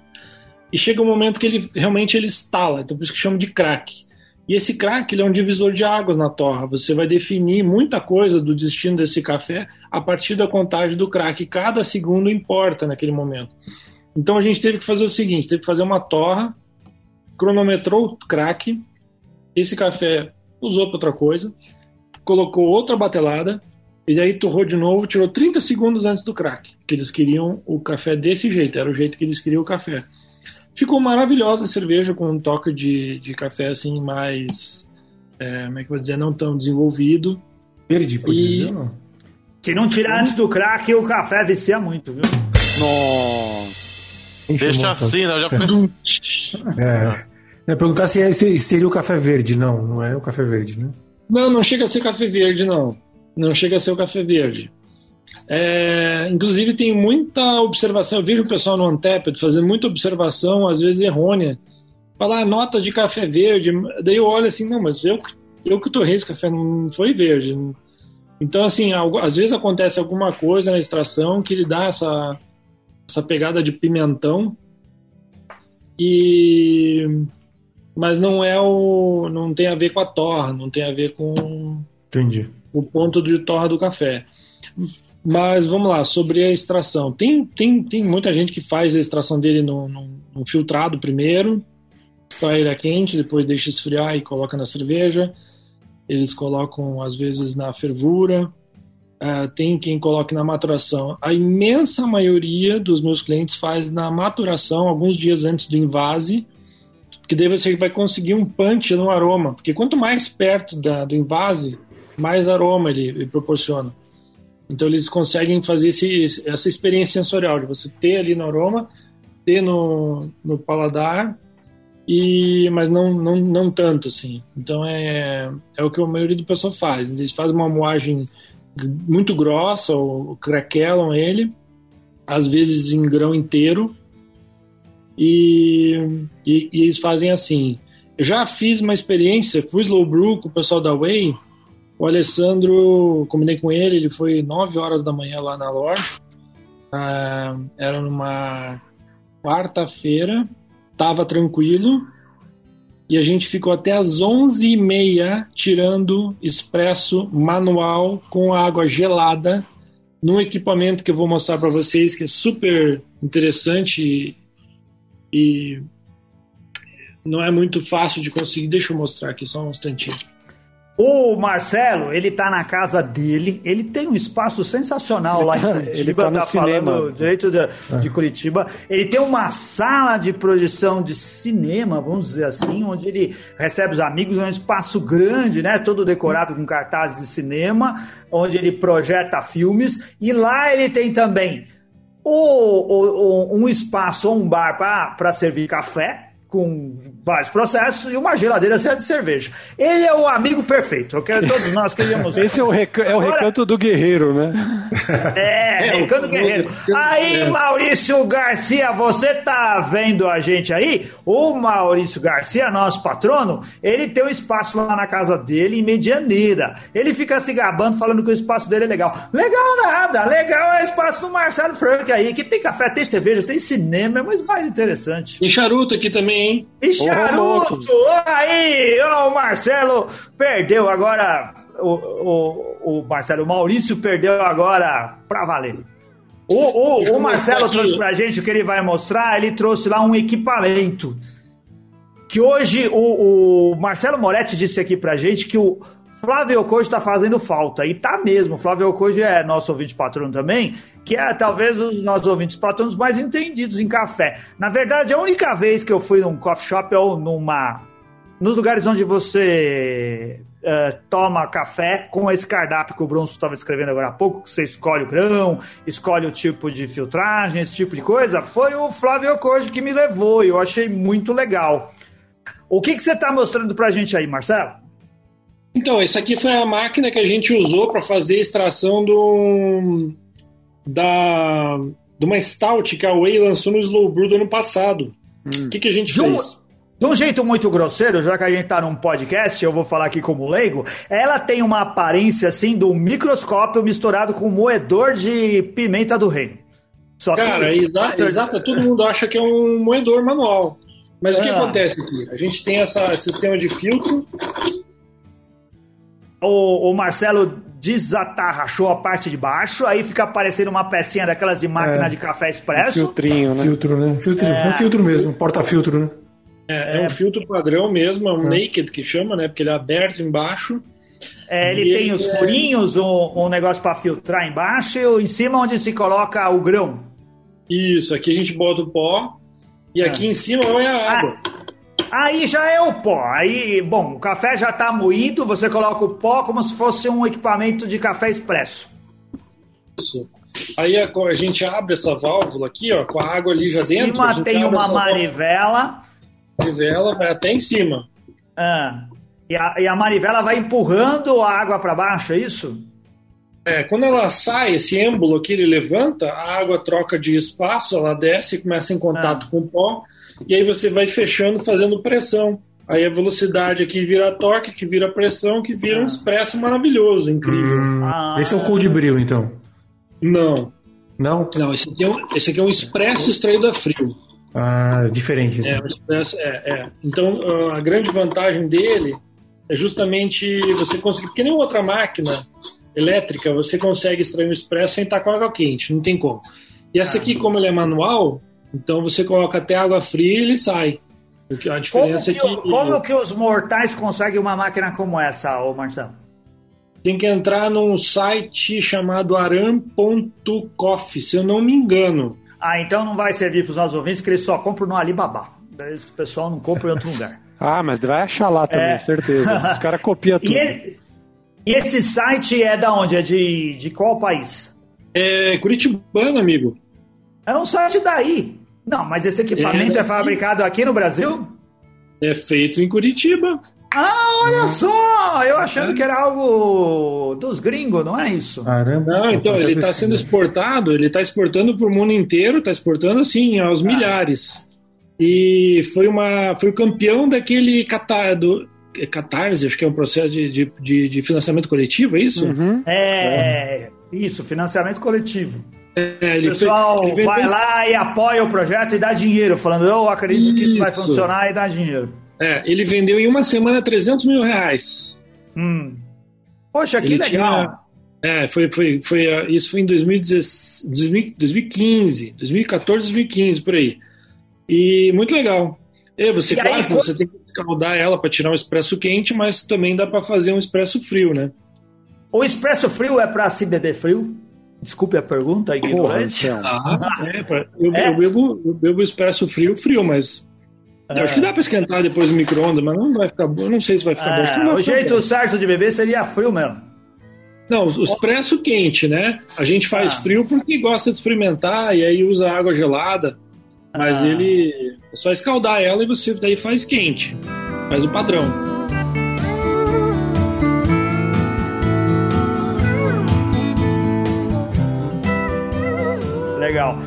E chega um momento que ele realmente ele estala, então por isso que chama de crack. E esse crack ele é um divisor de águas na torra. Você vai definir muita coisa do destino desse café a partir da contagem do crack. Cada segundo importa naquele momento. Então a gente teve que fazer o seguinte: teve que fazer uma torra, cronometrou o crack, esse café usou para outra coisa, colocou outra batelada, e daí torrou de novo, tirou 30 segundos antes do crack, que eles queriam o café desse jeito, era o jeito que eles queriam o café. Ficou maravilhosa a cerveja com um toque de, de café assim mais, é, como é que eu vou dizer, não tão desenvolvido. Verde, pode e... dizer, não? Se não tirar antes do crack, o café vicia muito, viu? Nossa. Deixa assim, né? Já pensou. é. É. Perguntar se, é, se seria o café verde. Não, não é o café verde, né? Não, não chega a ser café verde, não. Não chega a ser o café verde. É, inclusive tem muita observação, eu vejo o pessoal no Antep fazendo muita observação, às vezes errônea. Falar ah, nota de café verde, daí eu olho assim, não, mas eu, eu que torrei esse café, não foi verde. Então, assim, às vezes acontece alguma coisa na extração que ele dá essa, essa pegada de pimentão, e mas não é o. não tem a ver com a torra, não tem a ver com. Entendi o ponto de torra do café. Mas vamos lá, sobre a extração. Tem, tem, tem muita gente que faz a extração dele no, no, no filtrado primeiro, extrai ele a quente, depois deixa esfriar e coloca na cerveja. Eles colocam, às vezes, na fervura. Uh, tem quem coloque na maturação. A imensa maioria dos meus clientes faz na maturação, alguns dias antes do invase, porque daí você vai conseguir um punch no aroma. Porque quanto mais perto da, do invase, mais aroma ele, ele proporciona. Então eles conseguem fazer esse, essa experiência sensorial de você ter ali no aroma, ter no, no paladar, e mas não, não, não tanto assim. Então é, é o que a maioria do pessoal faz. Eles fazem uma moagem muito grossa, ou craquelam ele, às vezes em grão inteiro, e, e, e eles fazem assim. Eu já fiz uma experiência, fui slow brew com o pessoal da Way, o Alessandro, combinei com ele, ele foi 9 horas da manhã lá na LOR. Ah, era numa quarta-feira, tava tranquilo. E a gente ficou até as 11h30 tirando expresso manual com água gelada num equipamento que eu vou mostrar para vocês que é super interessante e, não é muito fácil de conseguir. Deixa eu mostrar aqui só um instantinho. O Marcelo, ele tá na casa dele, ele tem um espaço sensacional lá em tá- Curitiba, ele tá, tá falando direito de, de, é. Curitiba. Ele tem uma sala de projeção de cinema, vamos dizer assim, onde ele recebe os amigos, é um espaço grande, né? Todo decorado com cartazes de cinema, onde ele projeta filmes. E lá ele tem também o, o, um espaço ou um bar para servir café com vários processos e uma geladeira cheia de cerveja. Ele é o amigo perfeito. Eu quero, todos nós queríamos. Esse é o, reca é o Agora... recanto do guerreiro, né? É, é recanto do guerreiro. Aí, Maurício Garcia, você tá vendo a gente aí? O Maurício Garcia, nosso patrono, ele tem um espaço lá na casa dele em Medianeira. Ele fica se gabando falando que o espaço dele é legal. Legal nada, legal é o espaço do Marcelo Frank aí, que tem café, tem cerveja, tem cinema, é muito mais interessante. E charuto aqui também, hein? E charuto! aí, o Marcelo perdeu agora. O, o, o Marcelo o Maurício perdeu agora pra valer. O, o, o Marcelo trouxe pra gente o que ele vai mostrar. Ele trouxe lá um equipamento. Que hoje o, o Marcelo Moretti disse aqui pra gente que o Flávio Ocojo está fazendo falta. E tá mesmo. Flávio Ocojo é nosso ouvinte patrono também, que é talvez os nossos ouvintes patronos mais entendidos em café. Na verdade, a única vez que eu fui num coffee shop ou numa. Nos lugares onde você uh, toma café com esse cardápio que o Bronson estava escrevendo agora há pouco, que você escolhe o grão, escolhe o tipo de filtragem, esse tipo de coisa, foi o Flávio Ocojo que me levou e eu achei muito legal. O que, que você está mostrando para a gente aí, Marcelo? Então, essa aqui foi a máquina que a gente usou para fazer a extração do, da, de uma stout que a Way lançou no Slow Brew do ano passado. Hum. O que, que a gente de fez? Um, de um jeito muito grosseiro, já que a gente tá num podcast, eu vou falar aqui como leigo, ela tem uma aparência assim de um microscópio misturado com um moedor de pimenta do reino. Só Cara, que... exato, exato, todo mundo acha que é um moedor manual. Mas o que ah. acontece aqui? A gente tem esse sistema de filtro o, o Marcelo desatarrachou a parte de baixo, aí fica aparecendo uma pecinha daquelas de máquina é, de café expresso. filtrinho, né? Filtro, né? Filtro, é, um filtro mesmo, porta-filtro, né? É, é, um filtro padrão mesmo, é um é. naked que chama, né? Porque ele é aberto embaixo. É, ele tem os é furinhos, um, um negócio para filtrar embaixo e em cima onde se coloca o grão. Isso, aqui a gente bota o pó e aqui em cima vai a água. Ah, Aí já é o pó. Aí, bom, o café já está moído, você coloca o pó como se fosse um equipamento de café expresso. Isso. Aí a, a gente abre essa válvula aqui, ó, com a água ali já dentro. Em cima tem uma manivela. Manivela vai até em cima. Ah. E a, e a manivela vai empurrando a água para baixo, é isso? É, quando ela sai, esse êmbolo aqui ele levanta, a água troca de espaço, ela desce e começa em contato ah. com o pó e aí você vai fechando fazendo pressão. Aí a velocidade aqui vira torque, que vira pressão, que vira um expresso maravilhoso, incrível. Hum, ah. Esse é o cold brew, então? Não. Não? Não, esse aqui é um, esse aqui é um expresso extraído a frio. Ah, diferente. Então. É, expresso, é, é. Então, a grande vantagem dele é justamente você conseguir... Porque nem outra máquina elétrica você consegue extrair um expresso sem estar com água quente, não tem como. E essa aqui, como ele é manual, então você coloca até água fria e ele sai. A diferença como que, é que. Como que os mortais conseguem uma máquina como essa, ô Marcelo? Tem que entrar num site chamado aram.coffee, se eu não me engano. Ah, então não vai servir para os nossos ouvintes que eles só compram no Alibaba. O pessoal não compra em outro lugar. ah, mas vai achar lá também, é. certeza. Os caras copiam tudo. E, ele, e, esse site é da onde? É de, de qual país? É Curitibano, amigo. É um site daí. Não, mas esse equipamento é, é fabricado aqui no Brasil? É feito em Curitiba. Ah, olha só! Eu achando é. que era algo dos gringos, não é isso? Caramba. Não, então, ele está sendo exportado, ele está exportando para o mundo inteiro, está exportando assim, aos ah. milhares. E foi, uma, foi o campeão daquele catar, do, é catarse, acho que é um processo de, de, de, de financiamento coletivo, é isso? Uhum. É, é, isso, financiamento coletivo. É, o pessoal fez, vai lá e apoia o projeto e dá dinheiro, falando, eu acredito isso. que isso vai funcionar e dá dinheiro. É, ele vendeu em uma semana 300 mil reais. Hum. Poxa, que ele legal. Tinha, é, foi, foi, foi, uh, isso foi em 2015, 2014, 2015, por aí. E muito legal. E você, e claro, aí, você tem que escaldar ela para tirar um expresso quente, mas também dá para fazer um expresso frio, né? O expresso frio é para se beber frio? Desculpe a pergunta, ignorante. Ah, é, eu, é. eu, bebo, eu bebo expresso frio, frio, mas é. acho que dá para esquentar depois do micro-ondas, mas não vai ficar bom. Eu não sei se vai ficar é, bom. O jeito bom. certo de beber seria frio mesmo. Não, o expresso quente, né? A gente faz ah. frio porque gosta de experimentar e aí usa água gelada. Mas ah. ele é só escaldar ela e você daí faz quente. Faz o padrão. Legal.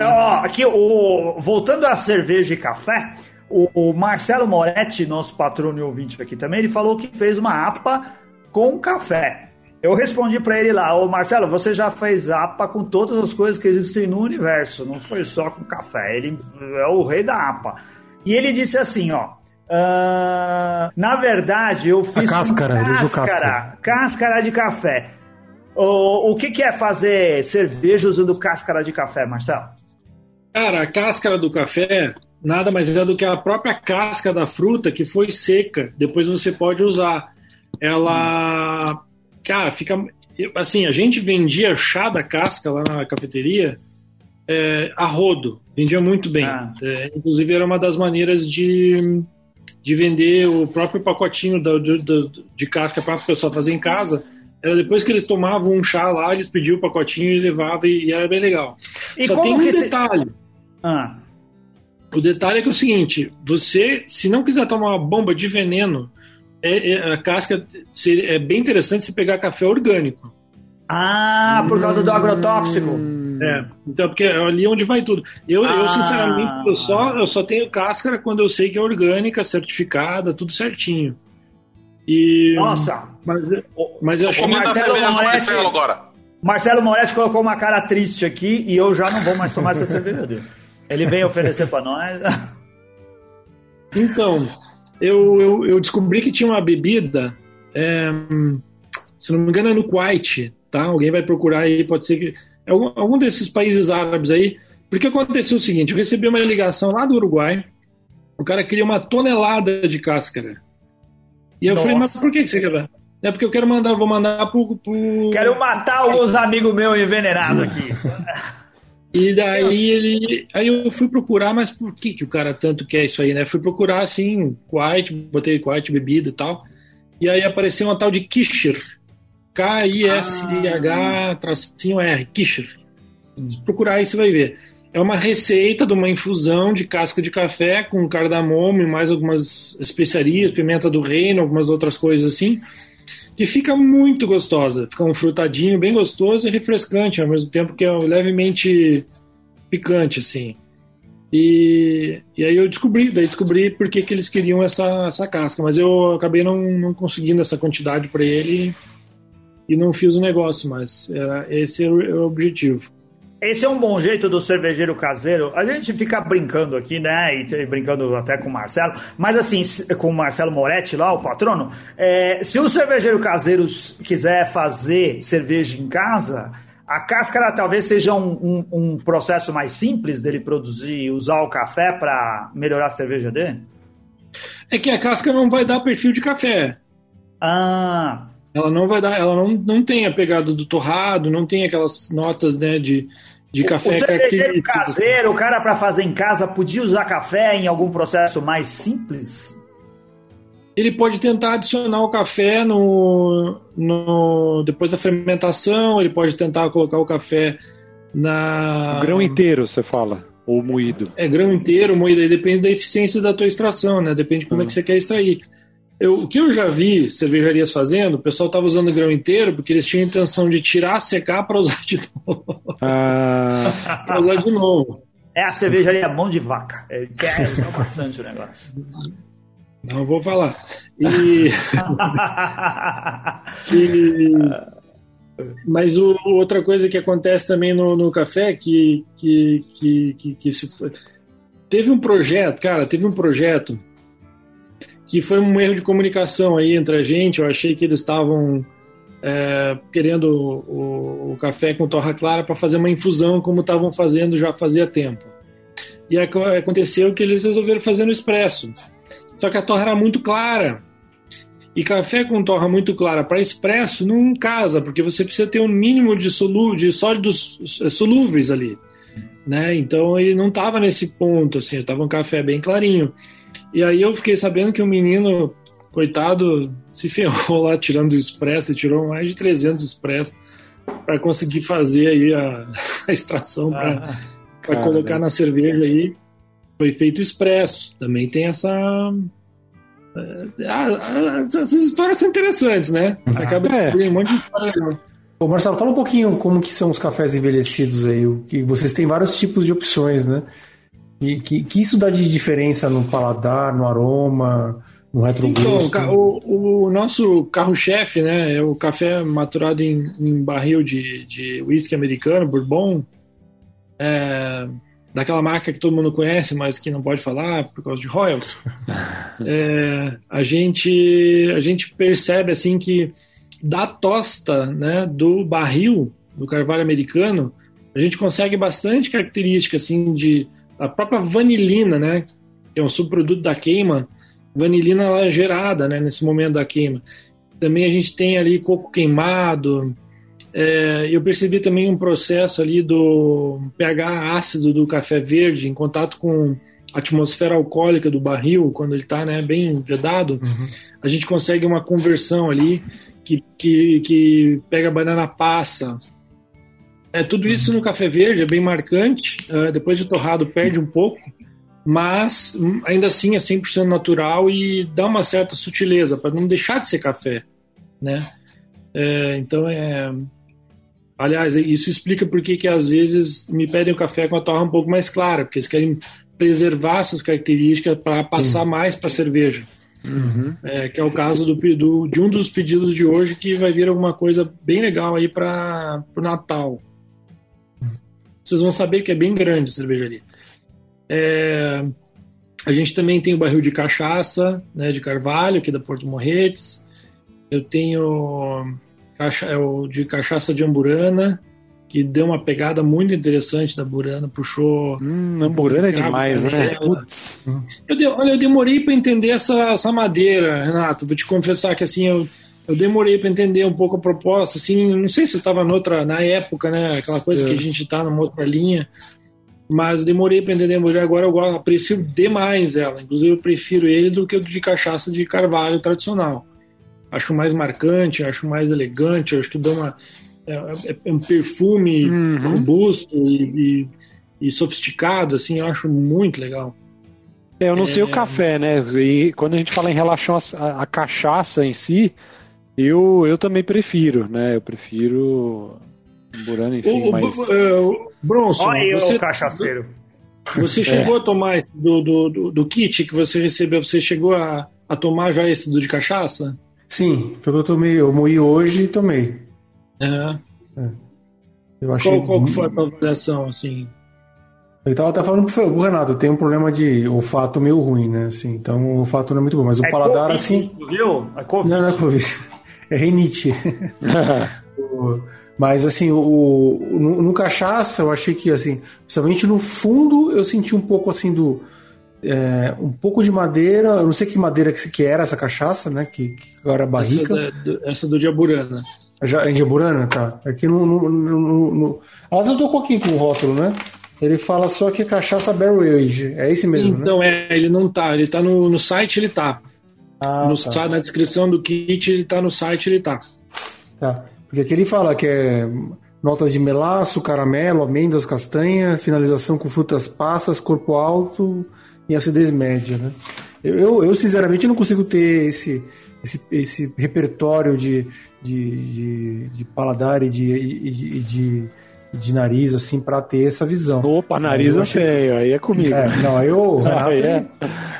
Ó, aqui, o, voltando à cerveja e café, o, o, Marcelo Moretti, nosso patrono e ouvinte aqui também, ele falou que fez uma APA com café. Eu respondi para ele lá, ô Marcelo, você já fez APA com todas as coisas que existem no universo, não foi só com café. Ele é o rei da APA. E ele disse assim, ó. Uh, na verdade, eu fiz a cáscara, cáscara, ele usou cáscara. Cáscara de café. O, o que, que é fazer cerveja usando cáscara de café, Marcelo? Cara, a cáscara do café nada mais é do que a própria casca da fruta que foi seca. Depois você pode usar. Ela Cara, fica. Assim, a gente vendia chá da casca lá na cafeteria é, a rodo. Vendia muito bem. Ah. É, inclusive, era uma das maneiras de, de vender o próprio pacotinho de casca para o pessoal fazer em casa. Era depois que eles tomavam um chá lá, eles pediam o pacotinho e levavam, e, era bem legal. E Só tem um detalhe. Se... Ah. O detalhe é que é o seguinte: você, se não quiser tomar uma bomba de veneno é, é, a casca é bem interessante se pegar café orgânico. Ah, por causa do agrotóxico. É, então, porque é ali onde vai tudo. Eu, ah. eu sinceramente, eu só, eu só tenho cáscara quando eu sei que é orgânica, certificada, tudo certinho. E, Nossa! Mas, mas eu achei que Marcelo Moretti, agora. Marcelo Moretti colocou uma cara triste aqui e eu já não vou mais tomar essa cerveja dele. Ele veio oferecer para nós. Então, eu, eu, eu descobri que tinha uma bebida, é, se não me engano é no Kuwait, tá? Alguém vai procurar aí, pode ser que... É algum, algum desses países árabes aí, porque aconteceu o seguinte, eu recebi uma ligação lá do Uruguai, o cara queria uma tonelada de cáscara. E eu Nossa. falei, mas por que você quer? É porque eu quero mandar, vou mandar pro. pro... Quero matar alguns amigos meus envenenados aqui. E daí ele. Aí eu fui procurar, mas por que, que o cara tanto quer isso aí, né? Fui procurar assim, quiet, botei quiet, bebida e tal. E aí apareceu uma tal de Kisher. K-I-S-H, tracinho R, Kisher. Procurar aí você vai ver. É uma receita de uma infusão de casca de café com cardamomo e mais algumas especiarias, pimenta do reino, algumas outras coisas assim que fica muito gostosa. Fica um frutadinho bem gostoso e refrescante, ao mesmo tempo que é levemente picante, assim. E, e aí eu descobri, daí descobri por que, que eles queriam essa, essa casca, mas eu acabei não, não conseguindo essa quantidade para ele e não fiz o negócio, mas era, esse é o, o objetivo. Esse é um bom jeito do cervejeiro caseiro. A gente fica brincando aqui, né? E brincando até com o Marcelo. Mas assim, com o Marcelo Moretti lá, o patrono. É, se o cervejeiro caseiro quiser fazer cerveja em casa, a cáscara talvez seja um, um, um processo mais simples dele produzir e usar o café para melhorar a cerveja dele? É que a casca não vai dar perfil de café. Ah. Ela não vai dar, ela não, não tem a pegada do torrado, não tem aquelas notas né, de, de café. O cervejeiro caseiro, o cara para fazer em casa, podia usar café em algum processo mais simples? Ele pode tentar adicionar o café no, no depois da fermentação, ele pode tentar colocar o café na. O grão inteiro, você fala. Ou moído. É grão inteiro, moído, aí depende da eficiência da tua extração, né? Depende de como é que você quer extrair. Eu, o que eu já vi cervejarias fazendo, o pessoal estava usando grão inteiro porque eles tinham a intenção de tirar, secar para usar de novo. Ah. para usar de novo. É a cervejaria mão de vaca. Ele quer usar bastante o negócio. Não vou falar. E... e... Mas o, outra coisa que acontece também no, no café que, que, que, que, que se... teve um projeto, cara, teve um projeto que foi um erro de comunicação aí entre a gente. Eu achei que eles estavam é, querendo o, o, café com torra clara para fazer uma infusão, como estavam fazendo já fazia tempo. E aconteceu que eles resolveram fazer no expresso. Só que a torra era muito clara. E café com torra muito clara para expresso não casa, porque você precisa ter um mínimo de, solú de sólidos é, solúveis ali. Né? Então ele não estava nesse ponto, assim, estava um café bem clarinho. E aí eu fiquei sabendo que o menino, coitado, se ferrou lá tirando o expresso, tirou mais de 300 expressos para conseguir fazer aí a, a extração para ah, colocar na cerveja aí. foi feito expresso. Também tem essa. Ah, essas histórias são interessantes, né? Você acaba é. descobrindo um monte de história Ô Marcelo, fala um pouquinho como que são os cafés envelhecidos aí. Que vocês têm vários tipos de opções, né? E que, que isso dá de diferença no paladar, no aroma, no retrogusto? Então, o, o nosso carro-chefe, né, é o café maturado em, em barril de, de whisky americano, bourbon, é, daquela marca que todo mundo conhece, mas que não pode falar por causa de royalties. é, a gente a gente percebe assim que da tosta, né, do barril do carvalho americano, a gente consegue bastante característica assim de a própria vanilina, né, que é um subproduto da queima, vanilina ela é gerada, né, nesse momento da queima. Também a gente tem ali coco queimado. É, eu percebi também um processo ali do pH ácido do café verde em contato com a atmosfera alcoólica do barril, quando ele está né, bem vedado, uhum. a gente consegue uma conversão ali que, que, que pega banana passa, é, tudo isso no café verde é bem marcante. Uh, depois de torrado perde um pouco, mas hum, ainda assim é 100% natural e dá uma certa sutileza para não deixar de ser café, né? É, então é, aliás isso explica por que que às vezes me pedem o café com a torra um pouco mais clara, porque eles querem preservar essas características para passar Sim. mais para cerveja. Uhum. É, que é o caso do, do, de um dos pedidos de hoje que vai vir alguma coisa bem legal aí para o Natal vocês vão saber que é bem grande a cervejaria. É, a gente também tem o barril de cachaça, né, de Carvalho, que é da Porto Morretes. Eu tenho cacha, é o de cachaça de Amburana, que deu uma pegada muito interessante da Burana, puxou. Hum, Amburana é demais, né? Putz. Eu, de, olha, eu demorei para entender essa, essa madeira, Renato. Vou te confessar que assim, eu, eu demorei para entender um pouco a proposta, assim, não sei se eu estava noutra, na época, né, aquela coisa é. que a gente está numa outra linha, mas demorei para entender, mas agora eu aprecio demais ela, inclusive eu prefiro ele do que o de cachaça de carvalho tradicional. Acho mais marcante, acho mais elegante, acho que dá uma é, é, é um perfume uhum. robusto e, e, e, sofisticado, assim, eu acho muito legal. É, eu não sei o é. café, né? E quando a gente fala em relação à cachaça em si, eu, eu também prefiro, né? Eu prefiro Burana, enfim, o, mas... Uh, Bronson, Olha você, o cachaceiro. Você chegou é. a tomar do, do, do, do, kit que você recebeu, você chegou a, a tomar já esse do de cachaça? Sim, foi o que eu tomei, eu moí hoje e tomei. É. é. Eu achei qual, qual foi a avaliação, assim? Ele tava até falando pro Renato, tem um problema de olfato meio ruim, né? Assim, então o olfato não é muito bom, mas o é paladar, COVID, assim. Viu? É COVID. Não, não é Covid é renite. Mas assim, o, no, no, cachaça eu achei que assim, principalmente no fundo eu senti um pouco assim do é, um pouco de madeira, eu não sei que madeira que, que era essa cachaça, né? Que, que agora é barrica. Essa, da, essa do Diaburana. Já, em Diaburana, tá. Aqui é no, no, no, no... Aliás, eu tô com aqui com o rótulo, né? Ele fala só que é cachaça barrel age. É esse mesmo, então, né? é, ele não tá. Ele tá no, no site, ele tá. Ah, no, tá. Na descrição do kit, ele tá no site, ele tá. Tá. Porque aqui ele fala que é notas de melaço, caramelo, amêndoas, castanha, finalização com frutas passas, corpo alto e acidez média, né? Eu, eu, eu sinceramente não consigo ter esse, esse, esse repertório de, de, de, de paladar e de, de, de de nariz, assim, para ter essa visão. Opa, nariz eu feio, aí é comigo. É, não, eu, aí é,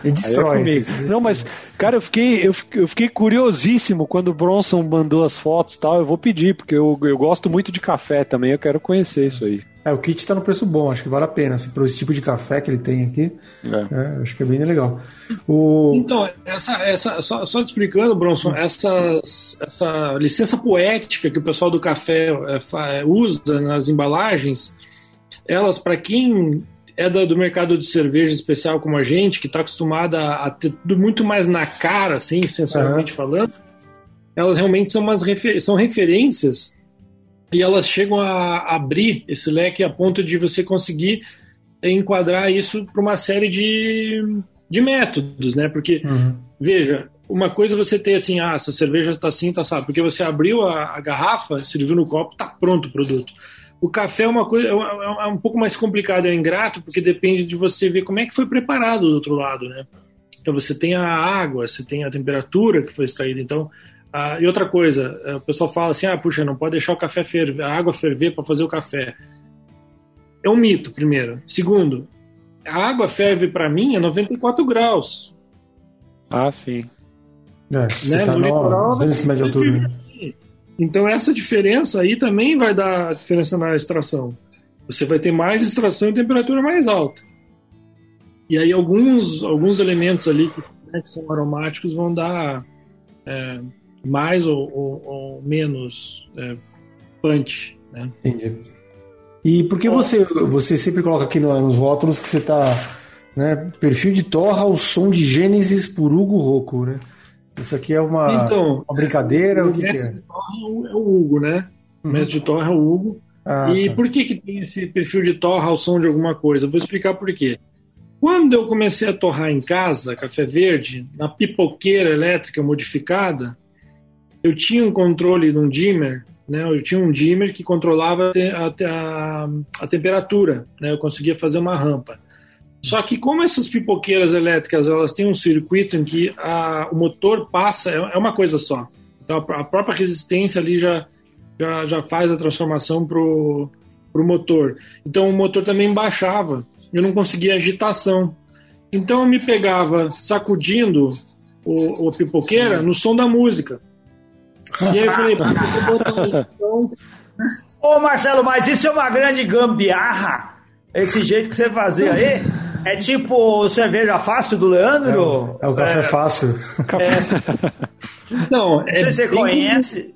e destrói. É não, mas, cara, eu fiquei, eu, eu fiquei curiosíssimo quando o Bronson mandou as fotos e tal. Eu vou pedir, porque eu, eu gosto muito de café também, eu quero conhecer isso aí. É, o kit tá no preço bom, acho que vale a pena, assim, por esse tipo de café que ele tem aqui. É. É, acho que é bem legal. O... Então, essa, essa, só, só te explicando, Bronson, essa, essa licença poética que o pessoal do café é, usa nas embalagens, elas, para quem é do, do, mercado de cerveja especial como a gente, que está acostumada a, a, ter tudo muito mais na cara, assim, sensorialmente uhum. falando, elas realmente são, umas refer são referências e elas chegam a abrir esse leque a ponto de você conseguir enquadrar isso para uma série de, de métodos, né? Porque, uhum. veja, uma coisa é você ter assim, ah, essa cerveja está assim, tá sabe? Porque você abriu a, a garrafa, serviu no copo, tá pronto o produto. O café é uma coisa é, é um pouco mais complicado, é ingrato, porque depende de você ver como é que foi preparado do outro lado, né? Então você tem a água, você tem a temperatura que foi extraída. Então, ah, e outra coisa, eh, o pessoal fala assim: ah, puxa, não pode deixar o café ferver, a água ferver para fazer o café. É um mito, primeiro. Segundo, a água ferve para mim a 94 graus. Ah, sim. É, né? tá no litoral, de altura. Assim. Então essa diferença aí também vai dar diferença na extração. Você vai ter mais extração e temperatura mais alta. E aí alguns, alguns elementos ali que, né, que são aromáticos vão dar é, mais ou, ou, ou menos é, punch. Né? Entendi. E por que você, você sempre coloca aqui nos rótulos que você está né, perfil de torra ao som de Gênesis por Hugo Rocco, né? Isso aqui é uma, então, uma brincadeira? O, o que, que é? de torra é o Hugo, né? O uhum. mestre de torra é o Hugo. Ah, e tá. por que, que tem esse perfil de torra ao som de alguma coisa? Vou explicar por quê. Quando eu comecei a torrar em casa café verde, na pipoqueira elétrica modificada, eu tinha um controle de um dimmer, né? Eu tinha um dimmer que controlava a, a, a temperatura, né? Eu conseguia fazer uma rampa. Só que como essas pipoqueiras elétricas elas têm um circuito em que a, o motor passa, é, é uma coisa só. Então a própria resistência ali já, já, já faz a transformação pro, pro motor. Então o motor também baixava eu não conseguia agitação. Então eu me pegava sacudindo o, o pipoqueira no som da música. E aí eu falei. Ô Marcelo, mas isso é uma grande gambiarra? Esse jeito que você fazia aí? É tipo cerveja fácil do Leandro? É, é o café é, fácil. É, não, é você conhece?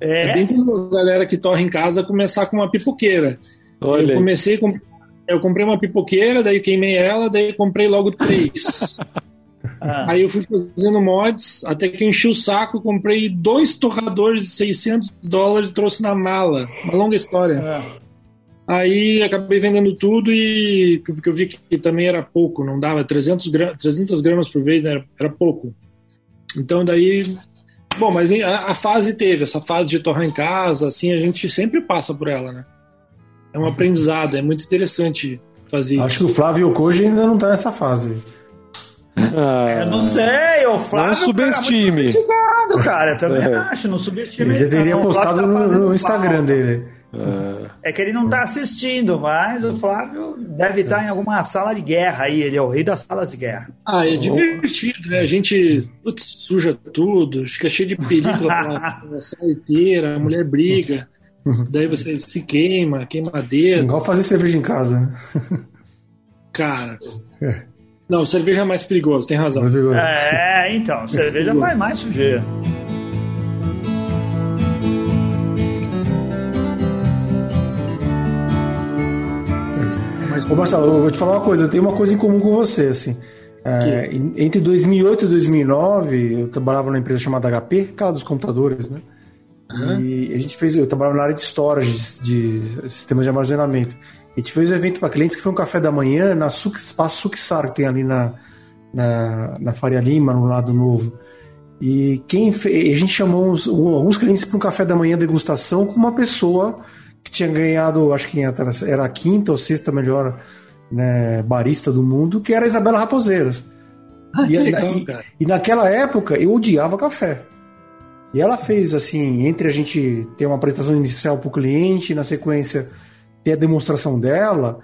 É. é bem como a galera que torre em casa começar com uma pipoqueira. Olha. Eu comecei com eu comprei uma pipoqueira, daí queimei ela, daí comprei logo três. ah. Aí eu fui fazendo mods, até que eu enchi o saco, comprei dois torradores de 600 dólares e trouxe na mala. Uma longa história. Ah. Aí acabei vendendo tudo e porque eu vi que também era pouco, não dava 300, gra 300 gramas por vez, né? era, era pouco. Então daí Bom, mas a, a, fase teve, essa fase de torrar em casa, assim, a gente sempre passa por ela, né? é um aprendizado, é muito interessante fazer Acho que o Flávio Koji ainda não está nessa fase. Ah, eu não sei, o Flávio. Não subestime. Cara, cara, eu também é. acho, não subestime. Ele deveria não, postado tá no, no, Instagram dele. É. é que ele não está assistindo, mas o Flávio deve estar em alguma sala de guerra aí, ele é o rei das salas de guerra. Ah, é divertido, né? A gente putz, suja tudo, fica cheio de película na sala inteira, a mulher briga. Daí você se queima, queimadeira. Igual fazer cerveja em casa, né? Cara. É. Não, cerveja é mais perigoso, tem razão. É, então, cerveja faz mais sujeira. Ô Marcelo, eu vou te falar uma coisa, eu tenho uma coisa em comum com você, assim. É, entre 2008 e 2009, eu trabalhava numa empresa chamada HP, aquela dos computadores, né? Uhum. E a gente fez, eu trabalhava na área de storage, de, de sistemas de armazenamento. A gente fez um evento para clientes que foi um café da manhã na Suk, Espaço Suksar, que tem ali na, na, na Faria Lima, no lado novo. E quem fez, a gente chamou uns, alguns clientes para um café da manhã degustação com uma pessoa que tinha ganhado, acho que era a quinta ou sexta melhor né, barista do mundo, que era a Isabela Raposeiras. Ah, e, legal, e, e, naquela época eu odiava café. E ela fez assim, entre a gente ter uma apresentação inicial para o cliente, na sequência ter a demonstração dela,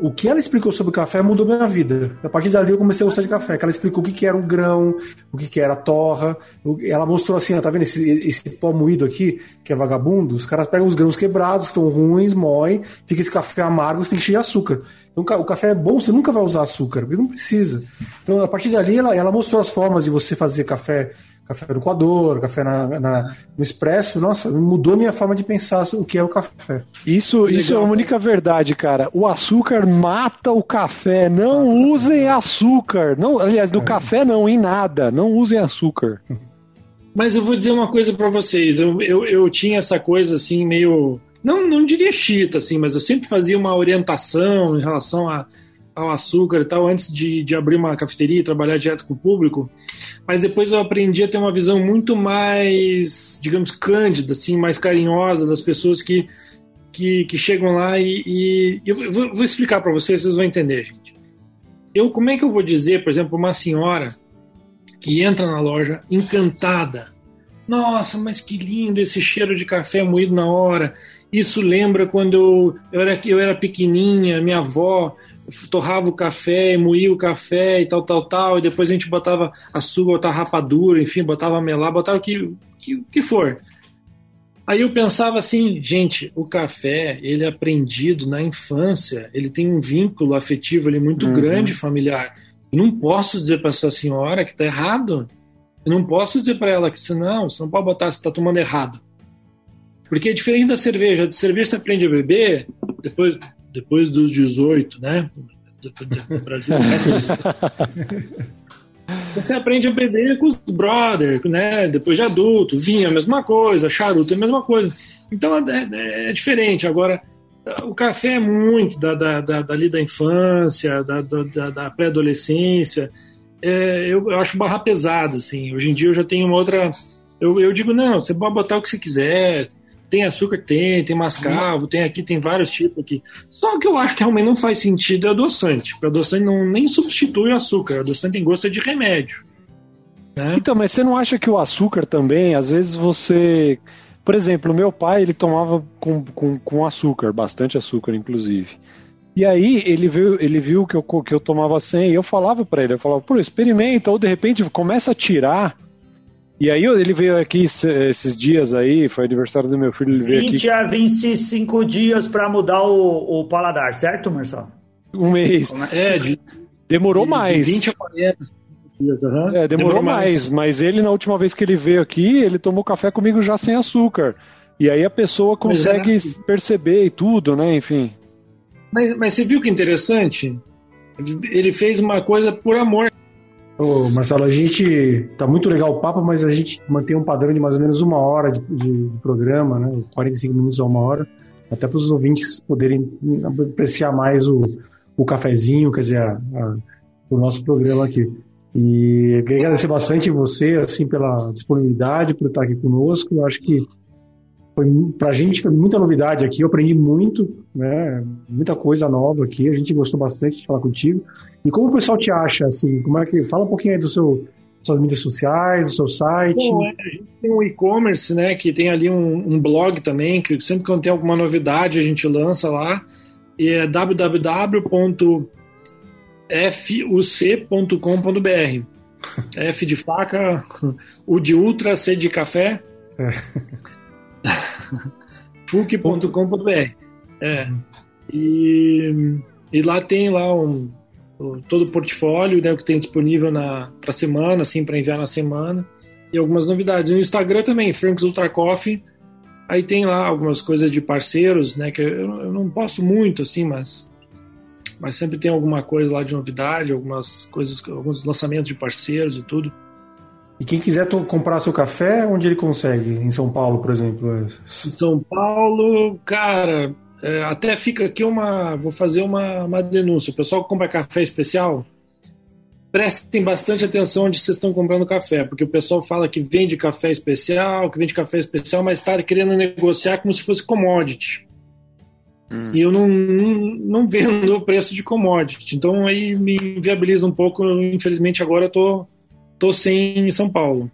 o que ela explicou sobre o café mudou minha vida. A partir dali eu comecei a gostar de café. ela explicou o que, que era o grão, o que, que era a torra. Ela mostrou assim, ó, tá vendo esse, esse pó moído aqui, que é vagabundo? Os caras pegam os grãos quebrados, estão ruins, moem, fica esse café amargo, você tem que encher de açúcar. Então o café é bom, você nunca vai usar açúcar, porque não precisa. Então a partir dali ela, ela mostrou as formas de você fazer café café no coador, café na, na, no expresso, nossa, mudou minha forma de pensar o que é o café. Isso, isso é a única verdade, cara. O açúcar mata o café. Não usem açúcar. Não, aliás, no é. café não, em nada. Não usem açúcar. Mas eu vou dizer uma coisa para vocês. Eu, eu, eu tinha essa coisa assim, meio. Não, não diria chita, assim, mas eu sempre fazia uma orientação em relação a ao açúcar e tal, antes de, de abrir uma cafeteria e trabalhar direto com o público. Mas depois eu aprendi a ter uma visão muito mais, digamos, cândida, assim, mais carinhosa das pessoas que, que, que chegam lá e, e eu vou, vou explicar para vocês, vocês vão entender, gente. Eu, como é que eu vou dizer, por exemplo, uma senhora que entra na loja encantada, nossa, mas que lindo esse cheiro de café moído na hora. Isso lembra quando eu, eu, era, eu era pequenininha, minha avó torrava o café, moía o café e tal, tal, tal, e depois a gente botava açúcar, botava rapadura, enfim, botava melar, botava o que, que, que for. Aí eu pensava assim, gente, o café, ele é aprendido na infância, ele tem um vínculo afetivo ali muito uhum. grande, familiar. Eu não posso dizer para essa senhora que está errado. Eu não posso dizer para ela que se não, você não pode botar, você está tomando errado. Porque é diferente da cerveja. De cerveja você aprende a beber depois, depois dos 18, né? No Brasil. Você aprende a beber com os brothers, né? Depois de adulto, vinho é a mesma coisa, charuto é a mesma coisa. Então é, é, é diferente. Agora, o café é muito da, da, da, dali da infância, da, da, da pré-adolescência. É, eu, eu, acho barra pesada, assim. Hoje em dia eu já tenho uma outra. Eu, eu digo, não, você pode botar o que você quiser, tem açúcar? Tem, tem mascavo, tem aqui, tem vários tipos aqui. Só que eu acho que realmente não faz sentido é adoçante. Porque adoçante não, nem substitui o açúcar. Adoçante tem gosto de remédio. Né? Então, mas você não acha que o açúcar também, às vezes você. Por exemplo, meu pai, ele tomava com, com, com açúcar, bastante açúcar, inclusive. E aí ele viu, ele viu que eu, que eu tomava sem, e eu falava para ele, eu falava, pô, experimenta, ou de repente começa a tirar e aí ele veio aqui esses dias aí, foi aniversário do meu filho, ele veio 20 aqui. 20 a 25 dias para mudar o, o, paladar, certo, Marcelo? Um mês. É, é de, demorou de, mais. De 20 a 40 dias, uhum. É, demorou, demorou mais, mais, mas ele na última vez que ele veio aqui, ele tomou café comigo já sem açúcar. E aí a pessoa consegue perceber e tudo, né, enfim. Mas, mas você viu que interessante? Ele fez uma coisa por amor. Ô, Marcelo, a gente tá muito legal o papo, mas a gente mantém um padrão de mais ou menos uma hora de, de, de programa, né? 45 minutos a uma hora, até para os ouvintes poderem apreciar mais o, o cafezinho, quer dizer, a, a, o nosso programa aqui. E queria agradecer bastante você, assim, pela disponibilidade, por estar aqui conosco. Eu acho que para a gente foi muita novidade aqui, eu aprendi muito, né? Muita coisa nova aqui, a gente gostou bastante de falar contigo. E como o pessoal te acha, assim, como é que fala um pouquinho aí do seu suas mídias sociais, do seu site. Bom, é, a gente tem um e-commerce, né, que tem ali um, um, blog também, que sempre que tem alguma novidade a gente lança lá, e é www.fuc.com.br. F de faca, U de ultra, C de café. É. fuc.com.br. É. E, e lá tem lá um, todo o portfólio né, que tem disponível para semana, assim, para enviar na semana. E algumas novidades. No Instagram também, Franks Ultra Coffee. Aí tem lá algumas coisas de parceiros, né? Que eu, eu não posto muito, assim, mas mas sempre tem alguma coisa lá de novidade, algumas coisas, alguns lançamentos de parceiros e tudo. E quem quiser comprar seu café, onde ele consegue? Em São Paulo, por exemplo? Em São Paulo, cara, é, até fica aqui uma. Vou fazer uma, uma denúncia. O pessoal que compra café especial, prestem bastante atenção onde vocês estão comprando café, porque o pessoal fala que vende café especial, que vende café especial, mas está querendo negociar como se fosse commodity. Hum. E eu não, não, não vendo o preço de commodity. Então aí me inviabiliza um pouco. Infelizmente agora eu tô, tô sem em São Paulo.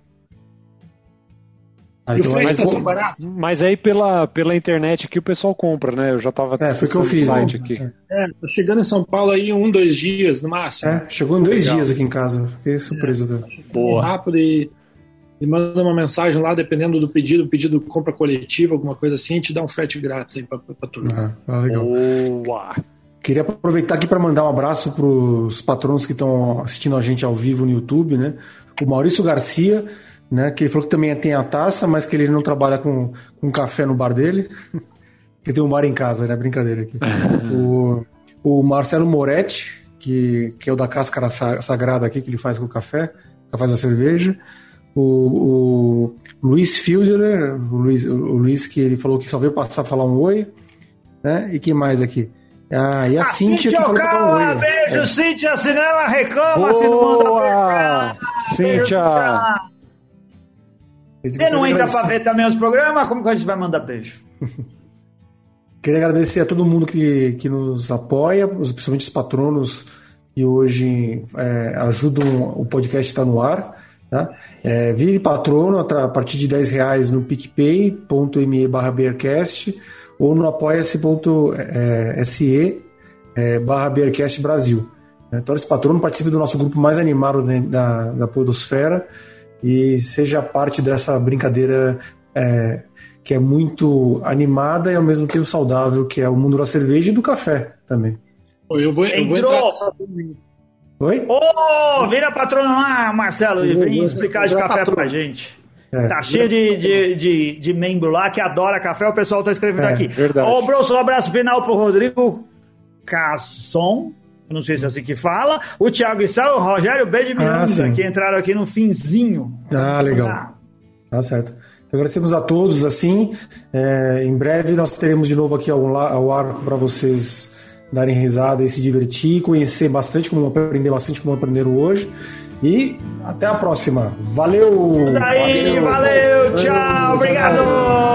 Ah, então, mas, tá mas aí pela, pela internet aqui o pessoal compra, né? Eu já tava. É, foi que eu fiz. Site aqui. É, tô chegando em São Paulo aí um, dois dias no máximo. É, chegou em dois Legal. dias aqui em casa. Fiquei surpreso. É, Boa. Rápido e, e manda uma mensagem lá, dependendo do pedido, pedido compra coletiva, alguma coisa assim, a gente dá um frete grátis aí pra, pra turma. Ah, legal. Boa. Queria aproveitar aqui para mandar um abraço para os patronos que estão assistindo a gente ao vivo no YouTube, né? O Maurício Garcia né? Que ele falou que também tem a taça, mas que ele não trabalha com, com café no bar dele. que tem um bar em casa, né? Brincadeira aqui. o, o Marcelo Moretti, que, que é o da Cáscara Sagrada aqui, que ele faz com o café, que faz a cerveja. O, o Luiz Fielder, o Luiz, o Luiz que ele falou que só veio passar falar um oi, né? E quem mais aqui? Ah, e a, a Cíntia, que falou pra um oi. Beijo, é. Cíntia, senão ela reclama, Boa, se não manda beijo. Cíntia! Você não entra para ver também os programas? Como que a gente vai mandar beijo? queria agradecer a todo mundo que, que nos apoia, principalmente os patronos que hoje é, ajudam o podcast a estar no ar. Tá? É, vire patrono a partir de 10 reais no picpay.me barra bearcast ou no apoia-se.se é, barra bearcast Brasil. Né? Torne-se patrono, participe do nosso grupo mais animado da, da Podosfera e seja parte dessa brincadeira é, que é muito animada e ao mesmo tempo saudável, que é o mundo da cerveja e do café também. Eu vou, eu vou entrar Oi? Ô, oh, vira patrono lá, Marcelo, e vem explicar de café patrono. pra gente. É, tá cheio de, de, de, de, membro lá que adora café, o pessoal tá escrevendo é, aqui. Verdade. Ô, Bruce, um abraço final pro Rodrigo Casson, não sei se é assim que fala, o Thiago Issal, o Rogério B de Miranda, ah, que entraram aqui no finzinho. Ah, legal. Tá certo. Então, agradecemos a todos, assim, é, em breve nós teremos de novo aqui ao, ao arco para vocês darem risada e se divertir, conhecer bastante, como aprender bastante como aprenderam hoje. E até a próxima. Valeu! Daí, valeu, valeu tchau, obrigado! obrigado.